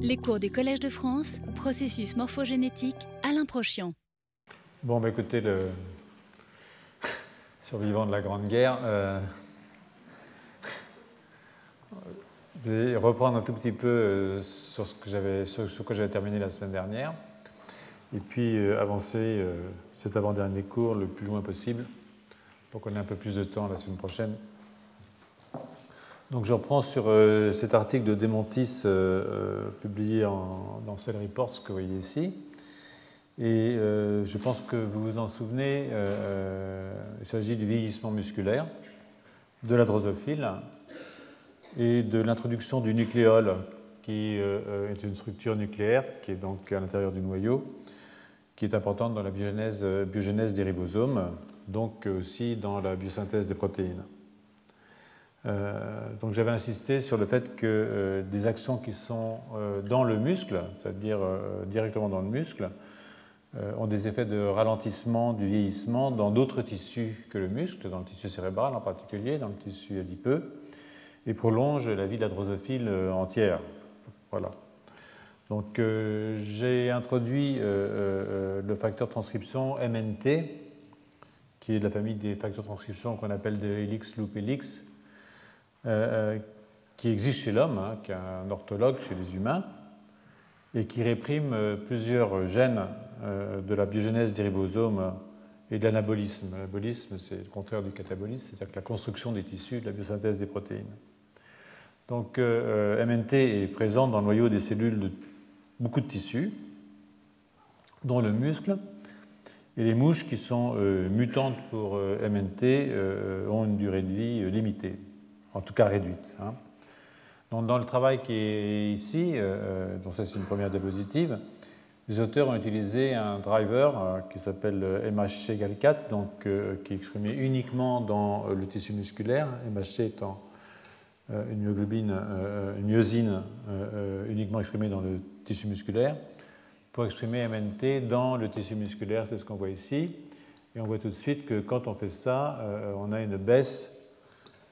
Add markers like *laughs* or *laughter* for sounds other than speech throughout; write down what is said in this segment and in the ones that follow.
Les cours du Collège de France, processus morphogénétique, Alain Prochian. Bon, bah, écoutez, le *laughs* survivant de la Grande Guerre, euh, *laughs* je vais reprendre un tout petit peu euh, sur ce que j'avais, sur que j'avais terminé la semaine dernière, et puis euh, avancer cet avant-dernier cours le plus loin possible pour qu'on ait un peu plus de temps la semaine prochaine donc je reprends sur euh, cet article de Demontis euh, euh, publié dans Cell Reports que vous voyez ici. Et je pense que vous vous en souvenez, il s'agit du vieillissement musculaire, de la drosophile et de l'introduction du nucléole, qui est une structure nucléaire qui est donc à l'intérieur du noyau, qui est importante dans la biogénèse, biogénèse des ribosomes, donc aussi dans la biosynthèse des protéines. Euh, donc j'avais insisté sur le fait que euh, des actions qui sont euh, dans le muscle, c'est-à-dire directement dans le muscle, ont des effets de ralentissement du vieillissement dans d'autres tissus que le muscle, dans le tissu cérébral en particulier, dans le tissu adipeux, et prolongent la vie de la entière. Voilà. Donc j'ai introduit le facteur de transcription MNT, qui est de la famille des facteurs de transcription qu'on appelle de helix loop helix, euh, euh, qui existe chez l'homme, hein, qui est un orthologue chez les humains, et qui réprime euh, plusieurs gènes de la biogénèse des ribosomes et de l'anabolisme. L'anabolisme, c'est le contraire du catabolisme, c'est-à-dire la construction des tissus, de la biosynthèse des protéines. Donc, MNT est présent dans le noyau des cellules de beaucoup de tissus, dont le muscle. Et les mouches qui sont mutantes pour MNT ont une durée de vie limitée en tout cas réduite. Hein. Donc, dans le travail qui est ici, euh, euh, donc ça c'est une première diapositive, les auteurs ont utilisé un driver euh, qui s'appelle MHC GAL4, donc, qui est exprimé uniquement dans le tissu musculaire, MHC étant une myoglobine, une myosine uniquement exprimée dans le tissu musculaire, pour exprimer MNT dans le tissu musculaire, c'est ce qu'on voit ici. Et on voit tout de suite que quand on fait ça, on a une baisse euh, euh,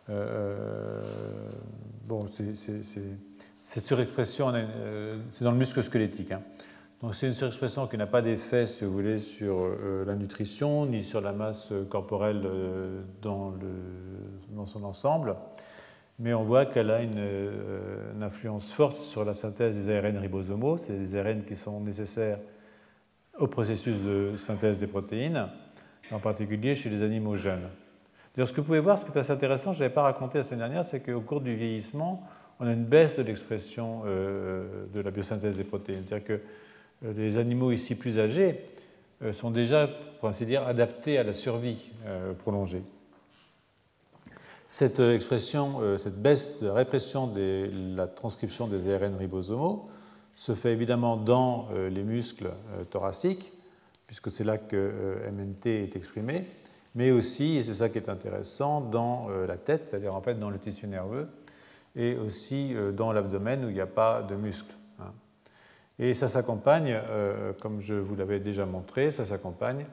bon, cette surexpression, euh, c'est dans le muscle squelettique. Hein. Donc c'est une surexpression qui n'a pas d'effet, si vous voulez, sur la nutrition ni sur la masse corporelle dans, son ensemble, mais on voit qu'elle a une, influence forte sur la synthèse des ARN ribosomaux, c'est des ARN qui sont nécessaires au processus de synthèse des protéines, en particulier chez les animaux jeunes. D'ailleurs, ce que vous pouvez voir, ce qui est assez intéressant, je n'avais pas raconté la semaine dernière, c'est qu'au cours du vieillissement, on a une baisse de l'expression euh, de la biosynthèse des protéines. C'est-à-dire que euh, les animaux ici plus âgés euh, sont déjà, pour ainsi dire, adaptés à la survie prolongée. Cette expression, cette baisse de répression de la transcription des ARN ribosomaux se fait évidemment dans les muscles thoraciques, puisque c'est là que MNT est exprimé, mais aussi, et c'est ça qui est intéressant, dans euh, la tête, c'est-à-dire en fait dans le tissu nerveux, et aussi euh, dans l'abdomen où il n'y a pas de muscles. Hein. Et ça s'accompagne, euh, comme je vous l'avais déjà montré, ça s'accompagne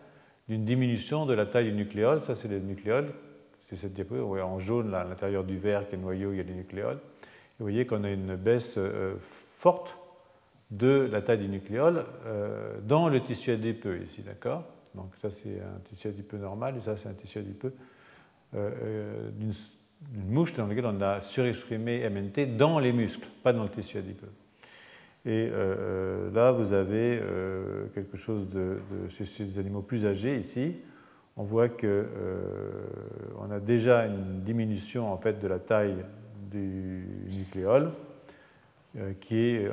d'une diminution de la taille du nucléole. Ça, c'est le nucléole. C'est cette diapo, voyez en jaune, là, à l'intérieur du verre, qui est le noyau, il y a les nucléoles. Et vous voyez qu'on a une baisse forte de la taille du nucléole dans le tissu adipeux ici, d'accord? Donc ça c'est un tissu adipeux normal et ça c'est un tissu adipeux euh, euh, d'une mouche dans laquelle on a surexprimé MNT dans les muscles, pas dans le tissu adipeux. Et euh, là vous avez quelque chose de, chez, les animaux plus âgés ici. On voit que on a déjà une diminution en fait de la taille du nucléole qui est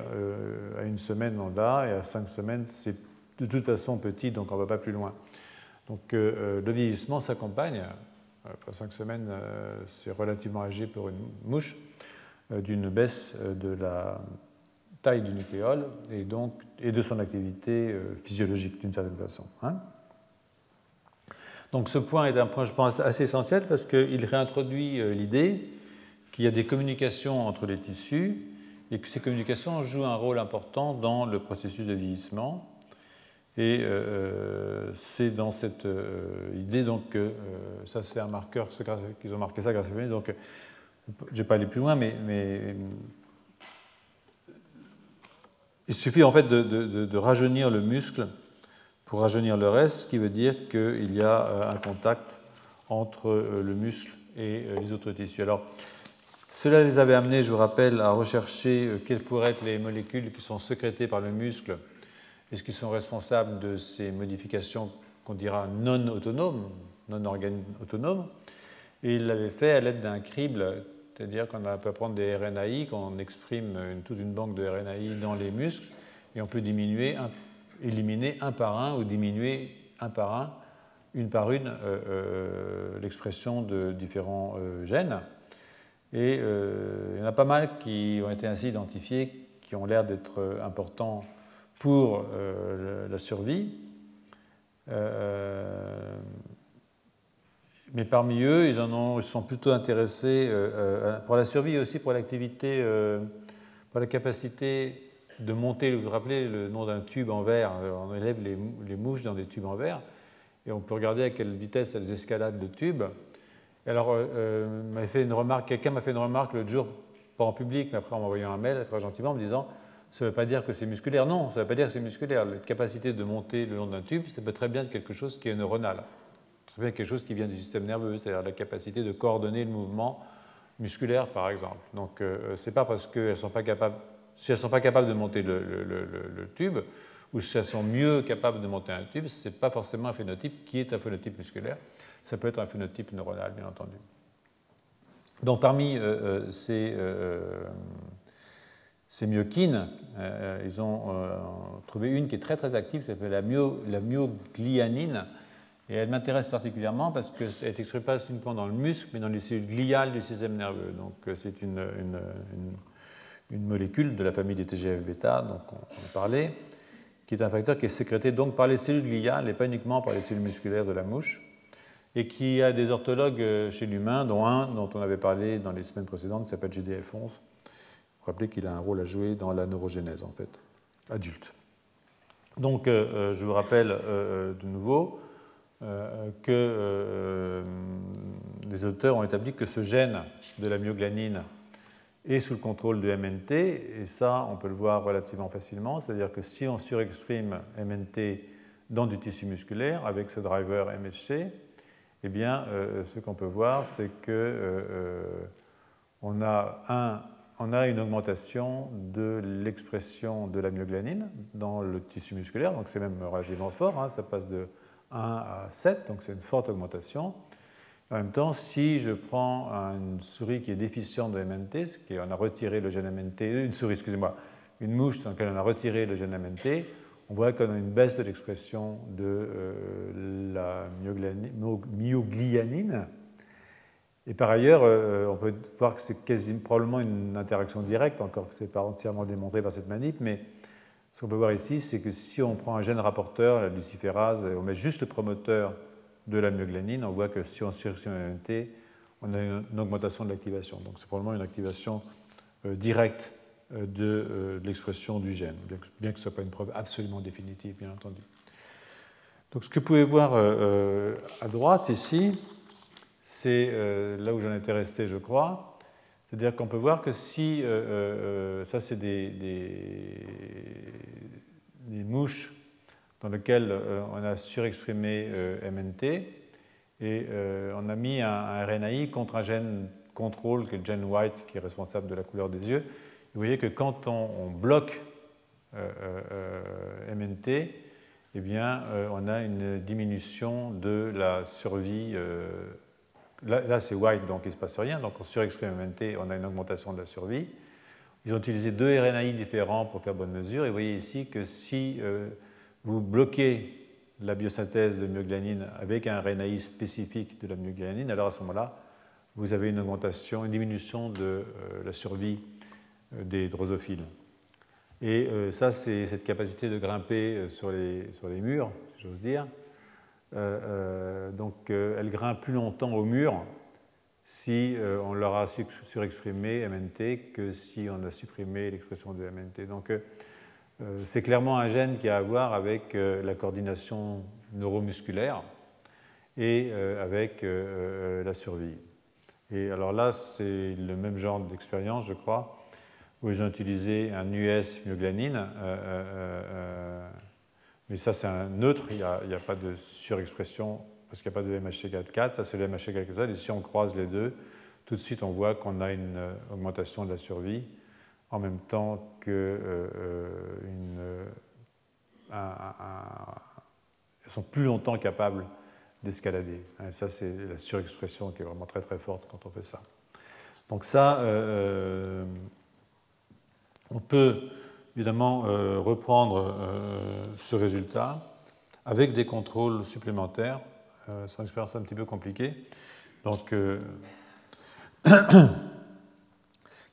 à une semaine on l'a et à cinq semaines c'est de toute façon petit, donc on ne va pas plus loin. Donc euh, euh, le vieillissement s'accompagne, après cinq semaines, euh, c'est relativement âgé pour une mouche, d'une baisse de la taille du nucléole et, donc, et de son activité physiologique d'une certaine façon. Hein. donc ce point est un point, je pense, assez essentiel parce qu'il réintroduit l'idée qu'il y a des communications entre les tissus et que ces communications jouent un rôle important dans le processus de vieillissement et euh, c'est dans cette euh, idée donc que euh, ça c'est un marqueur, qu'ils ont marqué ça grâce à Fémis, donc je vais pas aller plus loin, mais, mais il suffit en fait de, rajeunir le muscle pour rajeunir le reste, ce qui veut dire qu'il y a un contact entre le muscle et les autres tissus. Alors, cela les avait amenés, je vous rappelle, à rechercher quelles pourraient être les molécules qui sont sécrétées par le muscle et ce qui sont responsables de ces modifications qu'on dira non autonomes, non organes autonomes? Et il l'avait fait à l'aide d'un crible, c'est-à-dire qu'on peut prendre des RNAi, qu'on exprime toute une banque de RNAi dans les muscles, et on peut diminuer, éliminer un par un ou diminuer un par un, une par une, euh, euh, l'expression de différents euh, gènes. Et il y en a pas mal qui ont été ainsi identifiés, qui ont l'air d'être importants pour la survie. Mais parmi eux, ils, en sont plutôt intéressés euh, euh, pour la survie et aussi pour l'activité, euh, pour la capacité de monter, vous vous rappelez le nom d'un tube en verre, on élève les, mouches dans des tubes en verre, et on peut regarder à quelle vitesse elles escaladent le tube. alors, fait une remarque, quelqu'un m'a fait une remarque l'autre jour, pas en public, mais après en m'envoyant un mail très gentiment, en me disant ça ne veut pas dire que c'est musculaire. Non, ça ne veut pas dire que c'est musculaire. La capacité de monter le long d'un tube, ça peut très bien être quelque chose qui est neuronal. C'est bien quelque chose qui vient du système nerveux, c'est-à-dire la capacité de coordonner le mouvement musculaire, par exemple. Donc, euh, c'est pas parce qu'elles sont pas capables, si elles ne sont pas capables de monter le, tube, ou si elles sont mieux capables de monter un tube, ce n'est pas forcément un phénotype qui est un phénotype musculaire. Ça peut être un phénotype neuronal, bien entendu. Donc, parmi euh, euh, ces, myokines, ils ont trouvé une qui est très très active, qui s'appelle la, la myoglianine et elle m'intéresse particulièrement parce qu'elle est exprimée pas uniquement dans le muscle, mais dans les cellules gliales du système nerveux. Donc euh, c'est une, molécule de la famille des TGF-bêta, donc on, en parlait, qui est un facteur qui est sécrété donc par les cellules gliales et pas uniquement par les cellules musculaires de la mouche, et qui a des orthologues euh, chez l'humain, dont un dont on avait parlé dans les semaines précédentes, qui s'appelle GDF11. Rappelez qu'il a un rôle à jouer dans la neurogénèse, en fait, adulte. Donc, euh, je vous rappelle de nouveau, euh, que euh, les auteurs ont établi que ce gène de la myoglanine est sous le contrôle de MNT, et ça, on peut le voir relativement facilement, c'est-à-dire que si on surexprime MNT dans du tissu musculaire avec ce driver MHC, eh bien, euh, ce qu'on peut voir, c'est que on a, un, on a une augmentation de l'expression de la myoglanine dans le tissu musculaire, donc c'est même relativement fort, hein, ça passe de 1 à 7, donc c'est une forte augmentation. En même temps, si je prends une souris qui est déficiente de MNT, qui on a retiré le gène MNT, une souris, excusez-moi, une mouche dans laquelle on a retiré le gène MNT, on voit qu'on a une baisse de l'expression de euh, la myoglianine. Et par ailleurs, euh, on peut voir que c'est quasiment probablement une interaction directe, encore que ce n'est pas entièrement démontré par cette manip, mais ce qu'on peut voir ici, c'est que si on prend un gène rapporteur, la luciférase, et on met juste le promoteur de la myoglanine, on voit que si on surexprime MNT, on a une, augmentation de l'activation. Donc c'est probablement une activation euh, directe euh, euh, de, l'expression du gène, bien que, ce ne soit pas une preuve absolument définitive, bien entendu. Donc ce que vous pouvez voir à droite ici, c'est là où j'en étais resté, je crois, c'est-à-dire qu'on peut voir que si, euh, euh, euh, ça c'est des, mouches dans lesquelles on a surexprimé MNT, et on a mis un, RNAi contre un gène contrôle, qui est le gène white, qui est responsable de la couleur des yeux. vous voyez que quand on, bloque MNT, eh bien, on a une diminution de la survie Là, c'est white, donc il ne se passe rien. Donc on surexprime MNT, on a une augmentation de la survie. Ils ont utilisé deux RNAi différents pour faire bonne mesure. Et vous voyez ici que si euh, vous bloquez la biosynthèse de myoglanine avec un RNAi spécifique de la myoglanine, alors à ce moment-là, vous avez une augmentation, une diminution de euh, la survie euh, des drosophiles. Et ça, c'est cette capacité de grimper sur les, sur les murs, si j'ose dire. Euh, euh, donc euh, elles grimpent plus longtemps au mur si on leur a surexprimé MNT que si on a supprimé l'expression de MNT. Donc c'est clairement un gène qui a à voir avec la coordination neuromusculaire et avec la survie. Et alors là, c'est le même genre d'expérience, je crois. Où ils ont utilisé un US myoglanine. Mais ça, c'est un neutre, il n'y a, pas de surexpression parce qu'il n'y a pas de MHC4-4. Ça, c'est le MHC4-4. Et si on croise les deux, tout de suite, on voit qu'on a une augmentation de la survie en même temps que une, elles sont plus longtemps capables d'escalader. ça, c'est la surexpression qui est vraiment très très forte quand on fait ça. Donc ça, euh, euh, on peut évidemment euh, reprendre ce résultat avec des contrôles supplémentaires. c'est une expérience un petit peu compliquée. Donc, *coughs*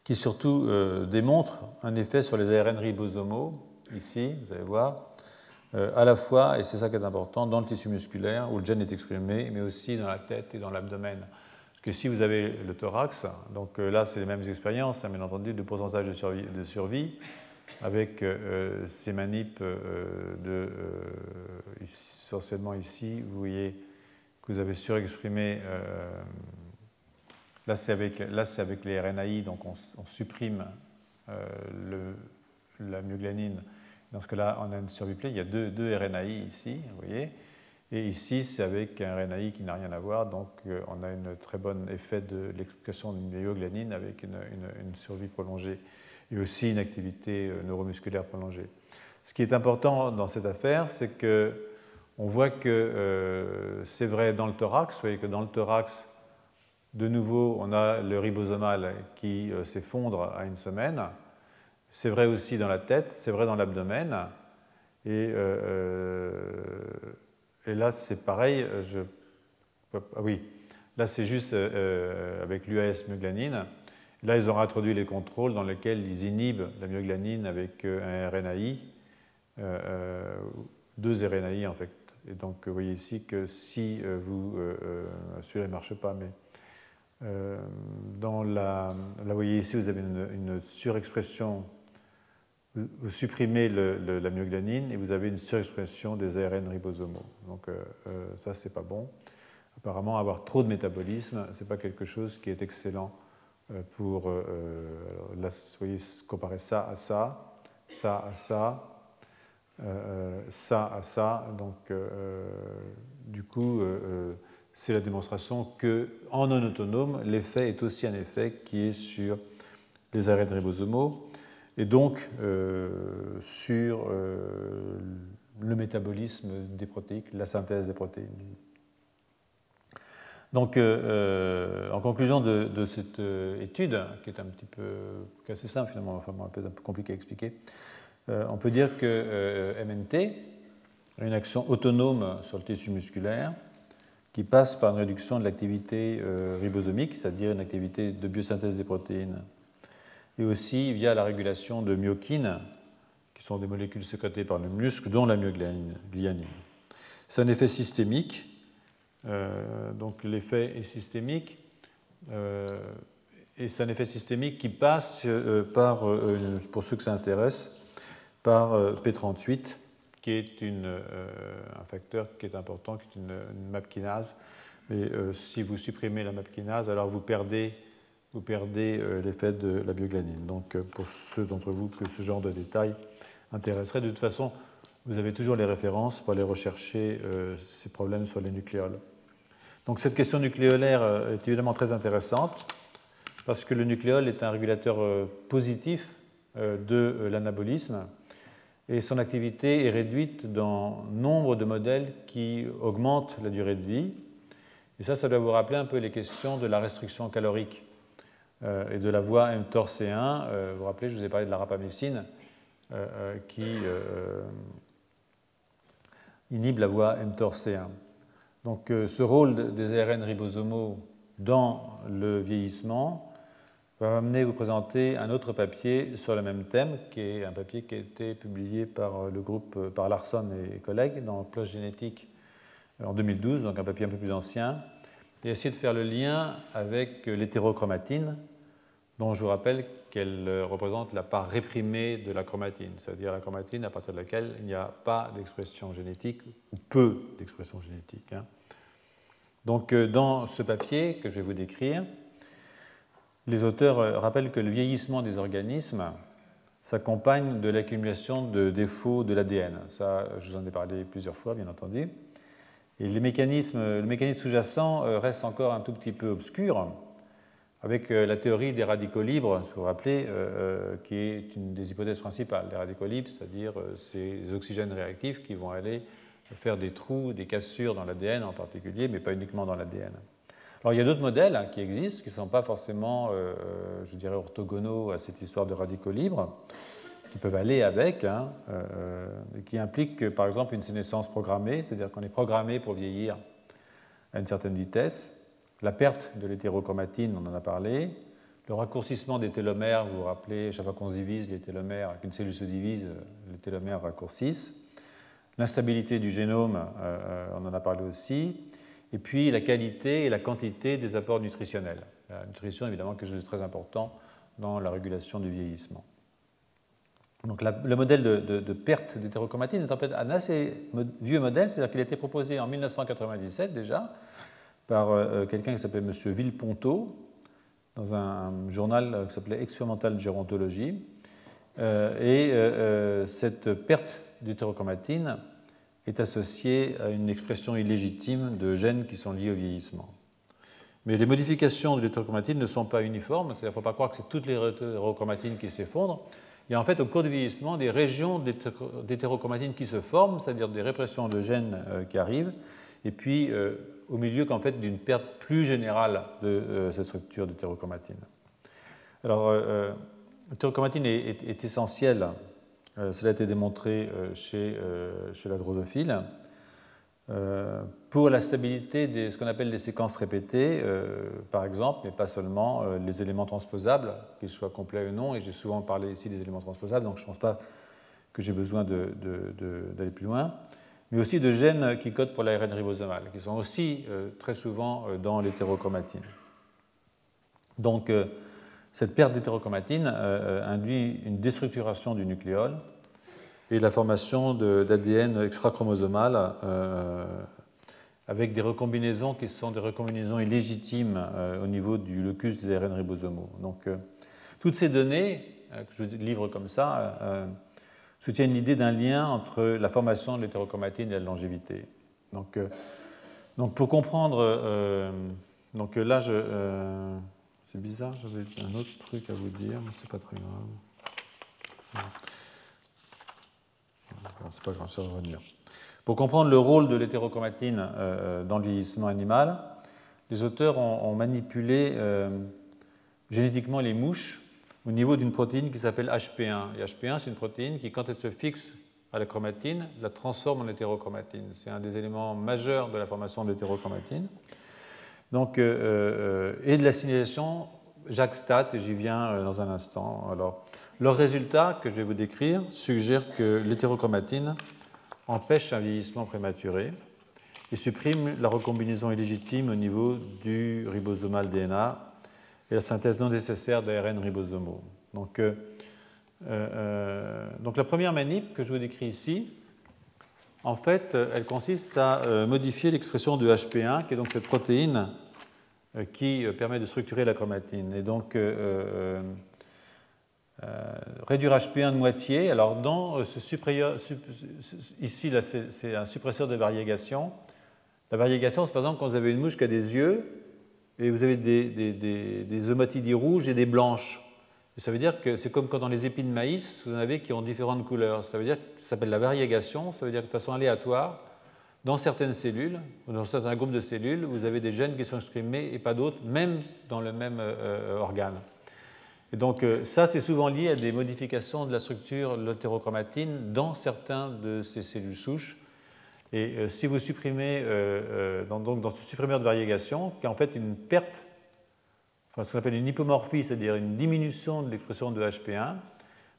qui surtout démontre un effet sur les ARN ribosomaux, ici, vous allez voir, euh, à la fois, et c'est ça qui est important, dans le tissu musculaire où le gène est exprimé, mais aussi dans la tête et dans l'abdomen. Que si vous avez le thorax, donc euh, là c'est les mêmes expériences, hein, bien entendu, de pourcentage de survie avec euh, ces manips de, essentiellement ici, vous voyez que vous avez surexprimé, là c'est avec, les RNAi, donc on, supprime la myoglanine dans ce cas-là, on a une survie pleine. Il y a deux, deux RNAi ici, vous voyez. Et ici, c'est avec un RNAi qui n'a rien à voir. Donc, euh, on a un très bon effet de l'explication d'une myoglanine avec une, survie prolongée et aussi une activité euh, neuromusculaire prolongée. Ce qui est important dans cette affaire, c'est que on voit que euh, c'est vrai dans le thorax. Vous voyez que dans le thorax, de nouveau, on a le ribosomal qui s'effondre à une semaine. C'est vrai aussi dans la tête, c'est vrai dans l'abdomen. Et, euh, euh, là, c'est pareil. Ah oui, là, c'est juste euh, avec l'UAS myoglanine. Là, ils ont introduit les contrôles dans lesquels ils inhibent la myoglanine avec un RNAi, deux RNAi en fait. Et donc, vous voyez ici que si vous, celui-là ne marche pas, mais dans la, là, vous voyez ici, vous avez une, surexpression vous supprimez la myoglanine et vous avez une surexpression des ARN ribosomaux. Donc euh, euh, ça, c'est pas bon. Apparemment, avoir trop de métabolisme, c'est pas quelque chose qui est excellent euh, pour. là, vous voyez, comparer ça à ça, ça à ça, ça à ça. Donc, du coup, c'est la démonstration que, en non autonome, l'effet est aussi un effet qui est sur les ARN ribosomaux et donc euh, sur euh, le métabolisme des protéines, la synthèse des protéines. Donc, euh, en conclusion de, cette étude, qui est un petit peu assez simple finalement, enfin un peu, un peu compliqué à expliquer, on peut dire que MNT a une action autonome sur le tissu musculaire qui passe par une réduction de l'activité ribosomique, c'est-à-dire une activité de biosynthèse des protéines et aussi via la régulation de myokines, qui sont des molécules sécrétées par le muscle, dont la myoglianine. C'est un effet systémique, euh, donc l'effet est systémique, euh, et c'est un effet systémique qui passe euh, par, pour ceux que ça intéresse, par P38, qui est un facteur qui est important, qui est une, une MAP kinase. Mais si vous supprimez la MAP kinase, alors vous perdez vous perdez euh, l'effet de la bioglanine. Donc, euh, pour ceux d'entre vous que ce genre de détails intéresserait, de toute façon, vous avez toujours les références pour aller rechercher euh, ces problèmes sur les nucléoles. Donc, cette question nucléolaire est évidemment très intéressante parce que le nucléole est un régulateur positif de l'anabolisme et son activité est réduite dans nombre de modèles qui augmentent la durée de vie. Et ça, ça doit vous rappeler un peu les questions de la restriction calorique euh, et de la voie mTOR-C1. Euh, vous vous rappelez, je vous ai parlé de la rapamycine euh, qui inhibe la voie mTOR-C1. Donc ce rôle des ARN ribosomaux dans le vieillissement va m'amener vous présenter un autre papier sur le même thème, qui est un papier qui a été publié par le groupe, par Larson et collègues dans PLOS Génétique en 2012, donc un papier un peu plus ancien, et essayer de faire le lien avec l'hétérochromatine, dont je vous rappelle qu'elle euh, représente la part réprimée de la chromatine, c'est-à-dire la chromatine à partir de laquelle il n'y a pas d'expression génétique ou peu d'expression génétique. Hein. Donc euh, dans ce papier que je vais vous décrire, les auteurs rappellent que le vieillissement des organismes s'accompagne de l'accumulation de défauts de l'ADN. Ça, je vous en ai parlé plusieurs fois, bien entendu. Et les mécanismes, le mécanisme sous-jacent euh, reste encore un tout petit peu obscur, avec euh, la théorie des radicaux libres, vous vous rappelez, euh, qui est une des hypothèses principales. Les radicaux libres, c'est-à-dire ces oxygènes réactifs qui vont aller faire des trous, des cassures dans l'ADN en particulier, mais pas uniquement dans l'ADN. Alors il y a d'autres modèles hein, qui existent, qui ne sont pas forcément, je dirais, orthogonaux à cette histoire de radicaux libres qui peuvent aller avec, hein, euh, qui impliquent par exemple une sénescence programmée, c'est-à-dire qu'on est programmé pour vieillir à une certaine vitesse, la perte de l'hétérochromatine, on en a parlé, le raccourcissement des télomères, vous vous rappelez, chaque fois qu'on se divise, les télomères, qu'une cellule se divise, les télomères raccourcissent, l'instabilité du génome, euh, on en a parlé aussi, et puis la qualité et la quantité des apports nutritionnels. La nutrition, évidemment, quelque chose de très important dans la régulation du vieillissement. Donc le modèle de, perte d'hétérochromatine est en fait un assez vieux modèle, c'est-à-dire qu'il a été proposé en 1997 déjà par euh, euh, quelqu'un qui s'appelait M. Villeponto dans un, journal euh, qui s'appelait Expérimental Gérontologie. et cette perte d'hétérochromatine est associée à une expression illégitime de gènes qui sont liés au vieillissement. Mais les modifications de l'hétérochromatine ne sont pas uniformes, c'est-à-dire ne faut pas croire que c'est toutes les hétérochromatines qui s'effondrent il y a en fait au cours du vieillissement des régions d'hétérochromatine qui se forment, c'est-à-dire des répressions de gènes qui arrivent, et puis au milieu qu'en fait d'une perte plus générale de euh, cette structure d'hétérochromatine. Alors, l'hétérochromatine est, est, essentielle, cela a été démontré chez, chez la drosophile. Euh, pour la stabilité de ce qu'on appelle les séquences répétées, euh, par exemple, mais pas seulement euh, les éléments transposables, qu'ils soient complets ou non, et j'ai souvent parlé ici des éléments transposables, donc je ne pense pas que j'ai besoin d'aller plus loin, mais aussi de gènes qui codent pour l'ARN ribosomal, qui sont aussi très souvent dans l'hétérochromatine. Donc, cette perte d'hétérochromatine induit une déstructuration du nucléole, et la formation d'ADN extrachromosomal euh, avec des recombinaisons qui sont des recombinaisons illégitimes euh, au niveau du locus des ARN ribosomaux. Donc, euh, toutes ces données que je livre comme ça soutiennent l'idée d'un lien entre la formation de l'hétérochromatine et la longévité. Donc, donc pour comprendre, donc là, je, c'est bizarre, j'avais un autre truc à vous dire, mais c'est pas très grave. C'est pas grave, ça va revenir. Pour comprendre le rôle de l'hétérochromatine euh, dans le vieillissement animal, les auteurs ont, manipulé euh, génétiquement les mouches au niveau d'une protéine qui s'appelle HP1. Et HP1, c'est une protéine qui, quand elle se fixe à la chromatine, la transforme en hétérochromatine. C'est un des éléments majeurs de la formation de l'hétérochromatine. Donc, euh, et de la signalisation JAK-STAT, et j'y viens dans un instant. Alors, leurs résultats, que je vais vous décrire, suggèrent que l'hétérochromatine empêche un vieillissement prématuré et supprime la recombinaison illégitime au niveau du ribosomal DNA et la synthèse non nécessaire d'ARN ribosomaux. Donc, euh, euh, donc la première manip que je vous décris ici, en fait, elle consiste à euh, modifier l'expression de HP1, qui est donc cette protéine qui permet de structurer la chromatine. Et donc, euh, réduire HP1 de moitié. Alors, dans euh, ce ici, c'est un suppresseur de variégation. La variégation, c'est par exemple quand vous avez une mouche qui a des yeux et vous avez des, des, rouges et des blanches. ça veut dire que c'est comme quand dans les épis de maïs, vous en avez qui ont différentes couleurs. Ça veut dire que ça s'appelle la variégation, ça veut dire que de façon aléatoire, dans certaines cellules, ou dans certains groupes de cellules, vous avez des gènes qui sont exprimés et pas d'autres, même dans le même euh, organe. Et donc euh, ça, c'est souvent lié à des modifications de la structure de l'hétérochromatine dans certains de ces cellules souches. Et euh, si vous supprimez, euh, dans, donc dans ce supprimeur de variégation, qui est en fait une perte, ce qu'on appelle une hypomorphie, c'est-à-dire une diminution de l'expression de HP1,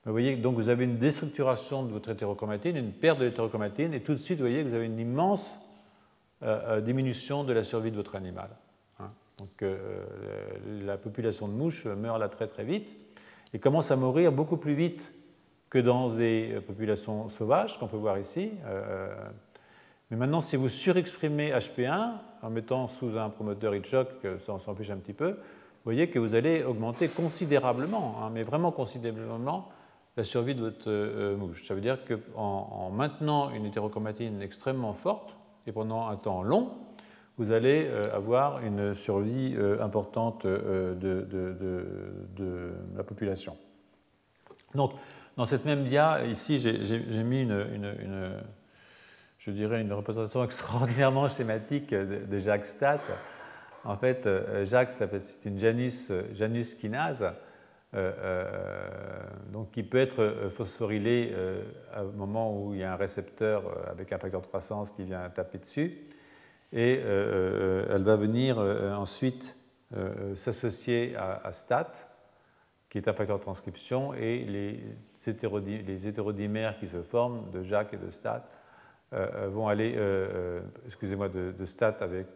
vous voyez, donc vous avez une déstructuration de votre hétérochromatine, une perte de l'hétérochromatine, et tout de suite, vous voyez que vous avez une immense diminution de la survie de votre animal. Donc euh, la population de mouches meurt là très très vite et commence à mourir beaucoup plus vite que dans des populations sauvages qu'on peut voir ici. Euh, mais maintenant, si vous surexprimez HP1 en mettant sous un promoteur Hitchcock, ça on s'en fiche un petit peu, voyez que vous allez augmenter considérablement, hein, mais vraiment considérablement, la survie de votre euh, mouche. Ça veut dire qu'en en maintenant une hétérochromatine extrêmement forte et pendant un temps long, vous allez euh, avoir une survie euh, importante de, de, la population. Donc, dans cette même dia, ici, j'ai mis une, je dirais, une représentation *laughs* extraordinairement schématique de, Jacques Stat. En fait, Jacques, c'est une Janus, Janus kinase euh, euh, donc qui peut être euh, phosphorylée à un moment où il y a un récepteur avec un facteur de croissance qui vient taper dessus. Et elle va venir ensuite s'associer à, STAT, qui est un facteur de transcription, et les, les hétérodimères qui se forment de Jacques et de STAT vont aller, excusez-moi, de, STAT avec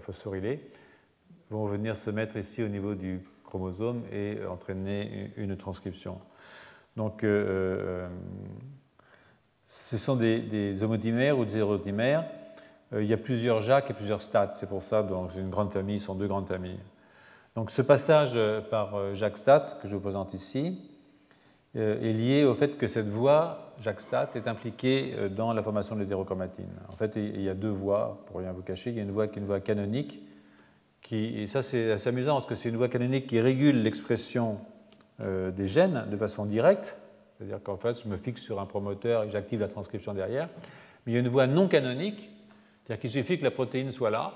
phosphorylé, vont venir se mettre ici au niveau du chromosome et entraîner une transcription. Donc, euh, euh, ce sont des, homodimères ou des hérodimères. Euh, il y a plusieurs Jacques et plusieurs stades. C'est pour ça que une grande famille, ce sont deux grandes familles. Donc, ce passage par Jacques Stat, que je vous présente ici, est lié au fait que cette voie, Jacques Stat, est impliquée dans la formation de l'hétérochromatine. En fait, il y a deux voies, pour rien vous cacher. Il y a une voie qui est une voie canonique, et ça c'est assez amusant parce que c'est une voie canonique qui régule l'expression euh, des gènes de façon directe, c'est-à-dire qu'en fait je me fixe sur un promoteur et j'active la transcription derrière, mais il y a une voie non canonique, c'est-à-dire qu'il suffit que la protéine soit là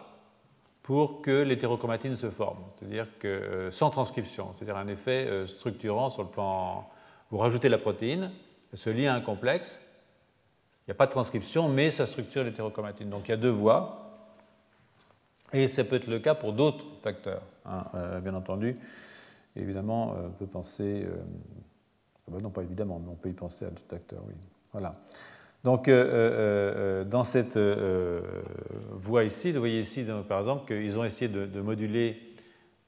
pour que l'hétérochromatine se forme, c'est-à-dire que euh, sans transcription, c'est-à-dire un effet euh, structurant sur le plan... Vous rajoutez la protéine, elle se lie à un complexe, il n'y a pas de transcription, mais ça structure l'hétérochromatine. Donc il y a deux voies. Et ça peut être le cas pour d'autres facteurs, hein, euh, bien entendu. évidemment, euh, on peut penser. Euh, ah bah non, pas évidemment, mais on peut y penser à d'autres facteurs, oui. Voilà. Donc, dans cette voie ici, vous voyez ici, par exemple, qu'ils ont essayé de, moduler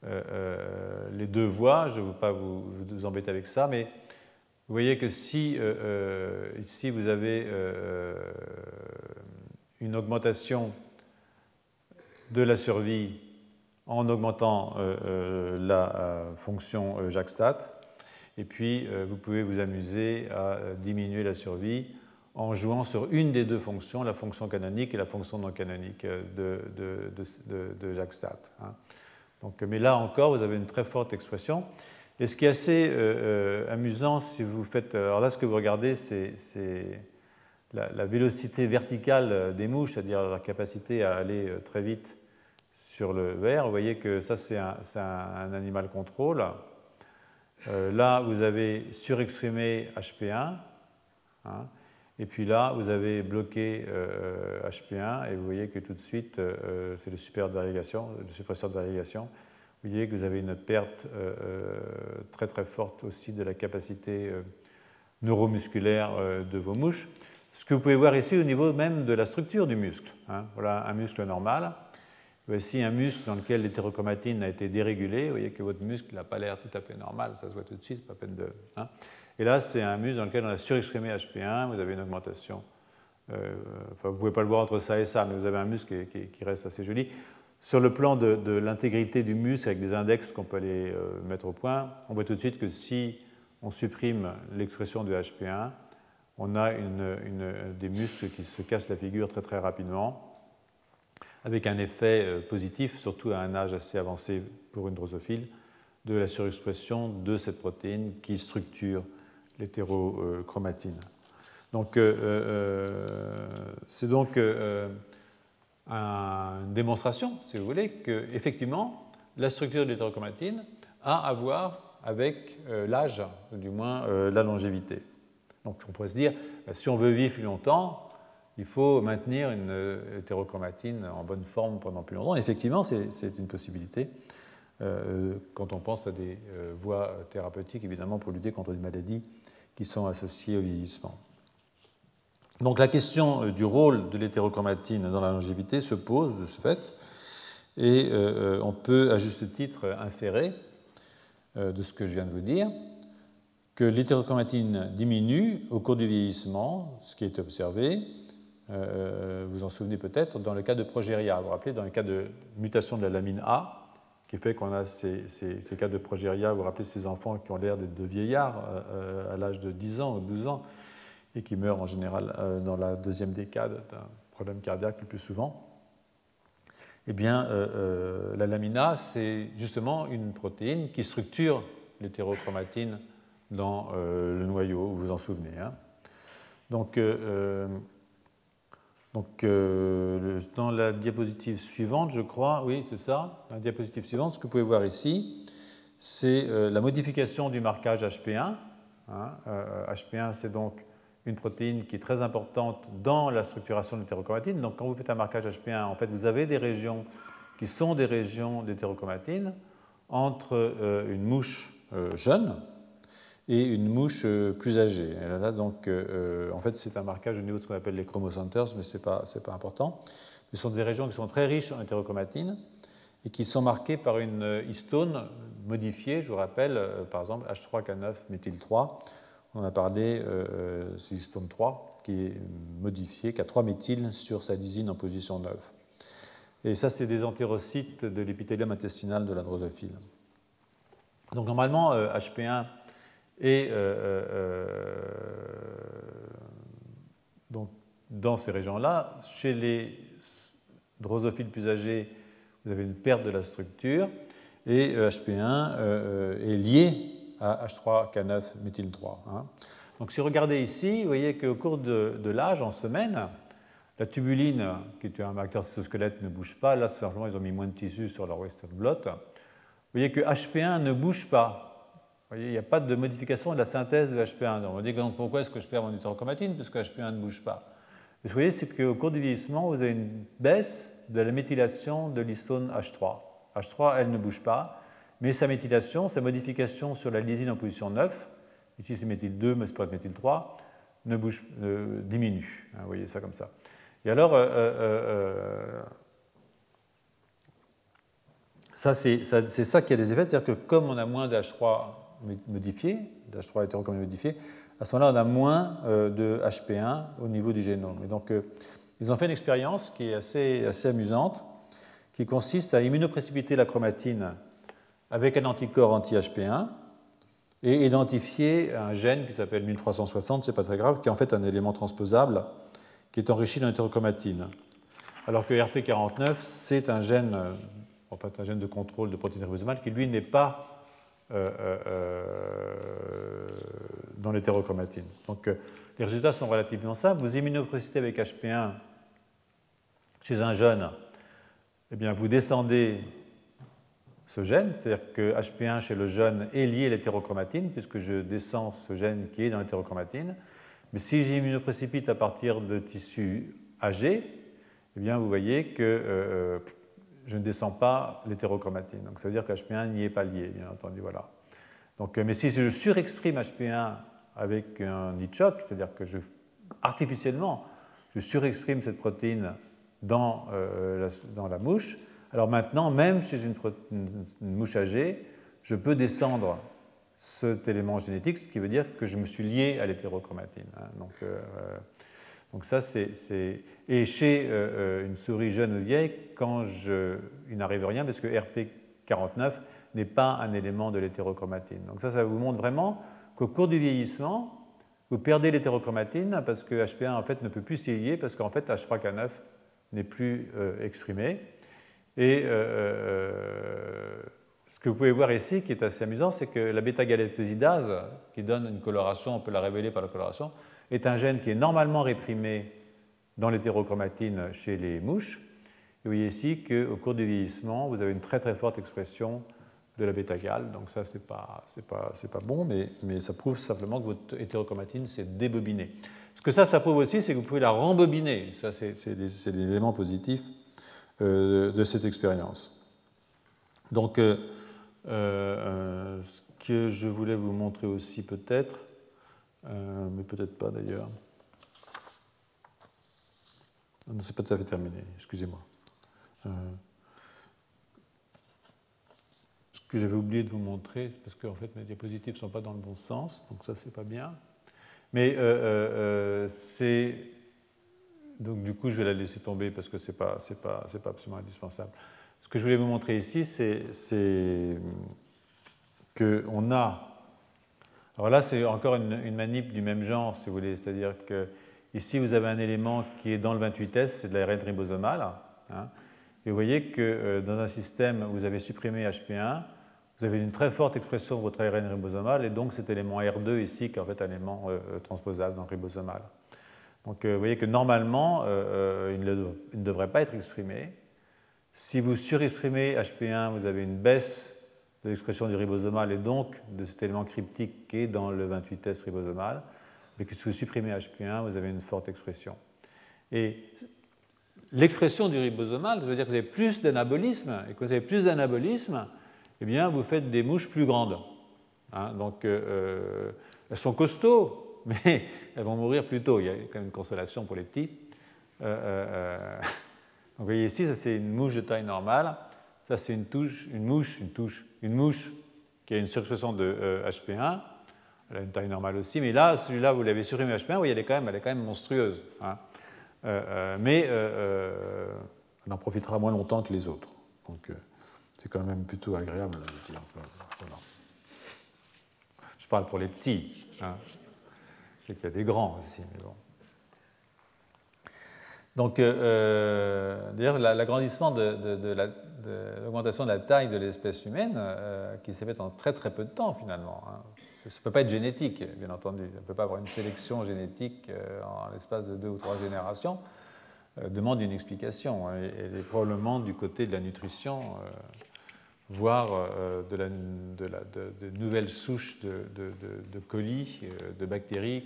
les deux voies. Je ne veux pas vous, embêter avec ça, mais vous voyez que si ici vous avez une augmentation de la survie en augmentant euh, euh, la euh, fonction JAK-STAT. Et puis, vous pouvez vous amuser à diminuer la survie en jouant sur une des deux fonctions, la fonction canonique et la fonction non canonique de, de, hein. Donc, mais là encore, vous avez une très forte expression. Et ce qui est assez amusant, si vous faites. Alors là, ce que vous regardez, c'est la, la, vélocité verticale des mouches, c'est-à-dire leur capacité à aller très vite sur le verre. Vous voyez que ça, c'est un, animal contrôle. Euh, là, vous avez surexprimé HP1. Hein, et puis là, vous avez bloqué HP1 euh, et vous voyez que tout de suite, euh, c'est le, le suppresseur de variation. Vous voyez que vous avez une perte très très forte aussi de la capacité neuromusculaire de vos mouches. Ce que vous pouvez voir ici au niveau même de la structure du muscle. Hein. Voilà un muscle normal. Voici un muscle dans lequel l'hétérochromatine a été dérégulée. Vous voyez que votre muscle n'a pas l'air tout à fait normal, ça se voit tout de suite, pas peine de. Hein. Et là, c'est un muscle dans lequel on a surexprimé HP1, vous avez une augmentation. Euh, enfin, vous ne pouvez pas le voir entre ça et ça, mais vous avez un muscle qui, reste assez joli. Sur le plan de, l'intégrité du muscle, avec des index qu'on peut aller euh, mettre au point, on voit tout de suite que si on supprime l'expression de HP1, on a des muscles qui se cassent la figure très très rapidement avec un effet euh, positif, surtout à un âge assez avancé pour une drosophile, de la surexpression de cette protéine qui structure l'hétérochromatine. Donc, euh, c'est donc une démonstration, si vous voulez, qu'effectivement, la structure de l'hétérochromatine a à voir avec l'âge, du moins la longévité. Donc, on pourrait se dire, bah, si on veut vivre plus longtemps, il faut maintenir une euh, hétérochromatine en bonne forme pendant plus longtemps. Effectivement, c'est une possibilité euh, quand on pense à des euh, voies thérapeutiques, évidemment, pour lutter contre des maladies qui sont associées au vieillissement. Donc la question du rôle de l'hétérochromatine dans la longévité se pose de ce fait, et on peut à juste titre inférer de ce que je viens de vous dire que l'hétérochromatine diminue au cours du vieillissement, ce qui est observé, euh, vous en souvenez peut-être, dans le cas de progéria. Vous vous rappelez, dans le cas de mutation de la lamine A, qui fait qu'on a ces, cas de progéria, vous vous rappelez ces enfants qui ont l'air d'être de vieillards à l'âge de 10 ans ou 12 ans et qui meurent en général dans la deuxième décade d'un problème cardiaque le plus souvent. Eh bien, la lamina, c'est justement une protéine qui structure l'hétérochromatine dans le noyau, vous vous en souvenez. Hein. Donc, euh, donc euh, dans la diapositive suivante, je crois, oui, c'est ça, la diapositive suivante, ce que vous pouvez voir ici, c'est euh, la modification du marquage HP1. HP1, hein. c'est donc une protéine qui est très importante dans la structuration de l'hétérochromatine. Donc, quand vous faites un marquage HP1, en fait, vous avez des régions qui sont des régions d'hétérochromatine entre une mouche jeune, et une mouche euh, plus âgée. Là, donc, euh, euh, en fait, c'est un marquage au niveau de ce qu'on appelle les chromocenters, mais ce n'est pas, pas, important. Ce sont des régions qui sont très riches en hétérochromatine et qui sont marquées par une histone modifiée, je vous rappelle, par exemple H3K9-méthyl3. On a parlé, c'est histone 3, qui est modifié, qui a 3 méthyl sur sa lysine en position 9. Et ça, c'est des entérocytes de l'épithélium intestinal de la drosophile. Donc normalement, HP1 et euh, euh, euh, dans ces régions-là, chez les drosophiles plus âgés, vous avez une perte de la structure et HP1 est lié à H3K9-méthyl3. Hein. Donc si vous regardez ici, vous voyez qu'au cours de, l'âge, en semaine, la tubuline, qui est un marqueur cytosquelette, ne bouge pas. Là, simplement, ils ont mis moins de tissu sur leur western blot. Vous voyez que HP1 ne bouge pas voyez, il n'y a pas de modification de la synthèse de HP1. on dit donc pourquoi est-ce que je perds mon hétérochromatine Puisque HP1 ne bouge pas? vous voyez, c'est qu'au cours du vieillissement, vous avez une baisse de la méthylation de l'histone H3. H3, elle ne bouge pas, mais sa méthylation, sa modification sur la lysine en position 9, ici c'est méthyl 2, mais c'est pas méthyl 3, ne diminue. Hein, vous voyez ça comme ça. Et alors, euh, euh, euh, ça, c'est ça, qui a des effets, c'est-à-dire que comme on a moins d'H3 modifié, d'H3 hétérochromatine modifié, à ce moment-là, on a moins euh, de HP1 au niveau du génome. Et donc, ils ont fait une expérience qui est assez, assez amusante, qui consiste à immunoprécipiter la chromatine avec un anticorps anti-HP1 et identifier un gène qui s'appelle 1360, c'est pas très grave, qui est en fait un élément transposable qui est enrichi dans l'hétérochromatine. Alors que RP49, c'est un gène, euh, en fait, un gène de contrôle de protéines ribosomales qui, lui, n'est pas euh, euh, dans l'hétérochromatine. Donc les résultats sont relativement simples. Vous immunoprécitez avec HP1 chez un jeune, eh bien, vous descendez ce gène, c'est-à-dire que HP1 chez le jeune est lié à l'hétérochromatine, puisque je descends ce gène qui est dans l'hétérochromatine. Mais si j'immunoprécipite à partir de tissus âgés, eh bien, vous voyez que je ne descends pas l'hétérochromatine. Donc ça veut dire que HP1 n'y est pas lié, bien entendu. Voilà. Donc, euh, mais si je surexprime HP1 avec un Nichok, c'est-à-dire que je, artificiellement, je surexprime cette protéine euh, dans la mouche, alors maintenant, même chez une, mouche âgée, je peux descendre cet élément génétique, ce qui veut dire que je me suis lié à l'hétérochromatine. Hein. Donc, euh, donc ça, c'est... Et chez euh, euh, une souris jeune ou vieille, il n'arrive rien, parce que RP49 n'est pas un élément de l'hétérochromatine. Donc ça, ça vous montre vraiment qu'au cours du vieillissement, vous perdez l'hétérochromatine parce que HP1 en fait ne peut plus s'y lier parce qu'en fait H3K9 n'est plus euh, exprimé. Et ce que vous pouvez voir ici, qui est assez amusant, c'est que la bêta-galactosidase, qui donne une coloration, on peut la révéler par la coloration, est un gène qui est normalement réprimé dans l'hétérochromatine chez les mouches. Vous voyez ici qu'au cours du vieillissement, vous avez une très très forte expression de la bêta-gal. Donc ça, ce n'est pas, pas, pas, bon, mais, mais, ça prouve simplement que votre hétérochromatine s'est débobinée. Ce que ça, ça prouve aussi, c'est que vous pouvez la rembobiner. Ça, c'est l'élément positif euh, de cette expérience. Donc, euh, euh, ce que je voulais vous montrer aussi peut-être, euh, mais peut-être pas d'ailleurs. Ah non, c'est pas tout à fait terminé, excusez-moi. Euh, ce que j'avais oublié de vous montrer, c'est parce que en fait, mes diapositives ne sont pas dans le bon sens, donc ça, c'est pas bien. Mais euh, c'est. Donc, du coup, je vais la laisser tomber parce que ce n'est pas, pas, pas absolument indispensable. Ce que je voulais vous montrer ici, c'est qu'on a. Alors là, c'est encore une, manip du même genre, si vous voulez. C'est-à-dire que ici, vous avez un élément qui est dans le 28S, c'est de l'ARN ribosomal. Hein. et vous voyez que euh, dans un système où vous avez supprimé HP1, vous avez une très forte expression de votre ARN ribosomal, et donc cet élément R2 ici, qui est en fait un élément euh, euh, transposable dans le ribosomal. Donc vous voyez que normalement, il ne devrait pas être exprimé. Si vous surexprimez HP1, vous avez une baisse de l'expression du ribosomal et donc de cet élément cryptique qui est dans le 28S ribosomal. Mais que si vous supprimez HP1, vous avez une forte expression. Et l'expression du ribosomal, ça veut dire que vous avez plus d'anabolisme, et que vous avez plus d'anabolisme, eh bien, vous faites des mouches plus grandes. Hein. donc, euh, euh, elles sont costauds, *laughs* mais elles vont mourir plus tôt. Il y a quand même une consolation pour les petits. Euh, vous voyez ici, ça c'est une mouche de taille normale. Ça c'est une, touche, une mouche, une touche, une mouche qui a une surexpression de HP1. Euh, elle a une taille normale aussi, mais là, celui-là, vous l'avez supprimé HP1, oui, elle est quand même, elle est quand même monstrueuse. Hein. Euh, euh, mais elle en profitera moins longtemps que les autres. Donc c'est quand même plutôt agréable, je dire. Je parle pour les petits. Hein. Sais qu'il y a des grands aussi, mais bon. Donc, euh, euh, d'ailleurs, l'agrandissement de, l'augmentation de la taille de l'espèce humaine, euh, qui s'est fait en très très peu de temps finalement. Hein. Ça ne peut pas être génétique, bien entendu. On ne peut pas avoir une sélection génétique en l'espace de deux ou trois générations. demande une explication. Hein. Elle est probablement du côté de la nutrition, voire de, de, nouvelles souches de, colis, de bactéries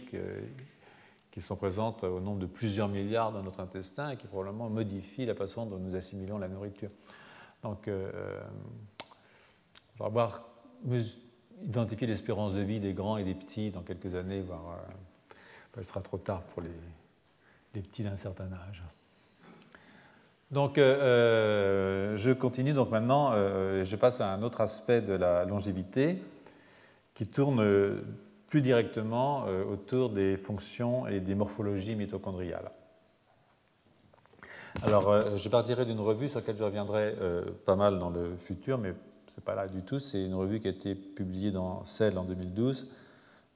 qui sont présentes au nombre de plusieurs milliards dans notre intestin et qui probablement modifient la façon dont nous assimilons la nourriture. Donc, euh, on va voir identifier l'espérance de vie des grands et des petits dans quelques années, voire euh, il sera trop tard pour les petits d'un certain âge. Donc, euh, je continue donc maintenant, je passe à un autre aspect de la longévité qui tourne plus directement euh, autour des fonctions et des morphologies mitochondriales. Alors, euh, je partirai d'une revue sur laquelle je reviendrai euh, pas mal dans le futur, mais ce n'est pas là du tout. C'est une revue qui a été publiée dans Cell en 2012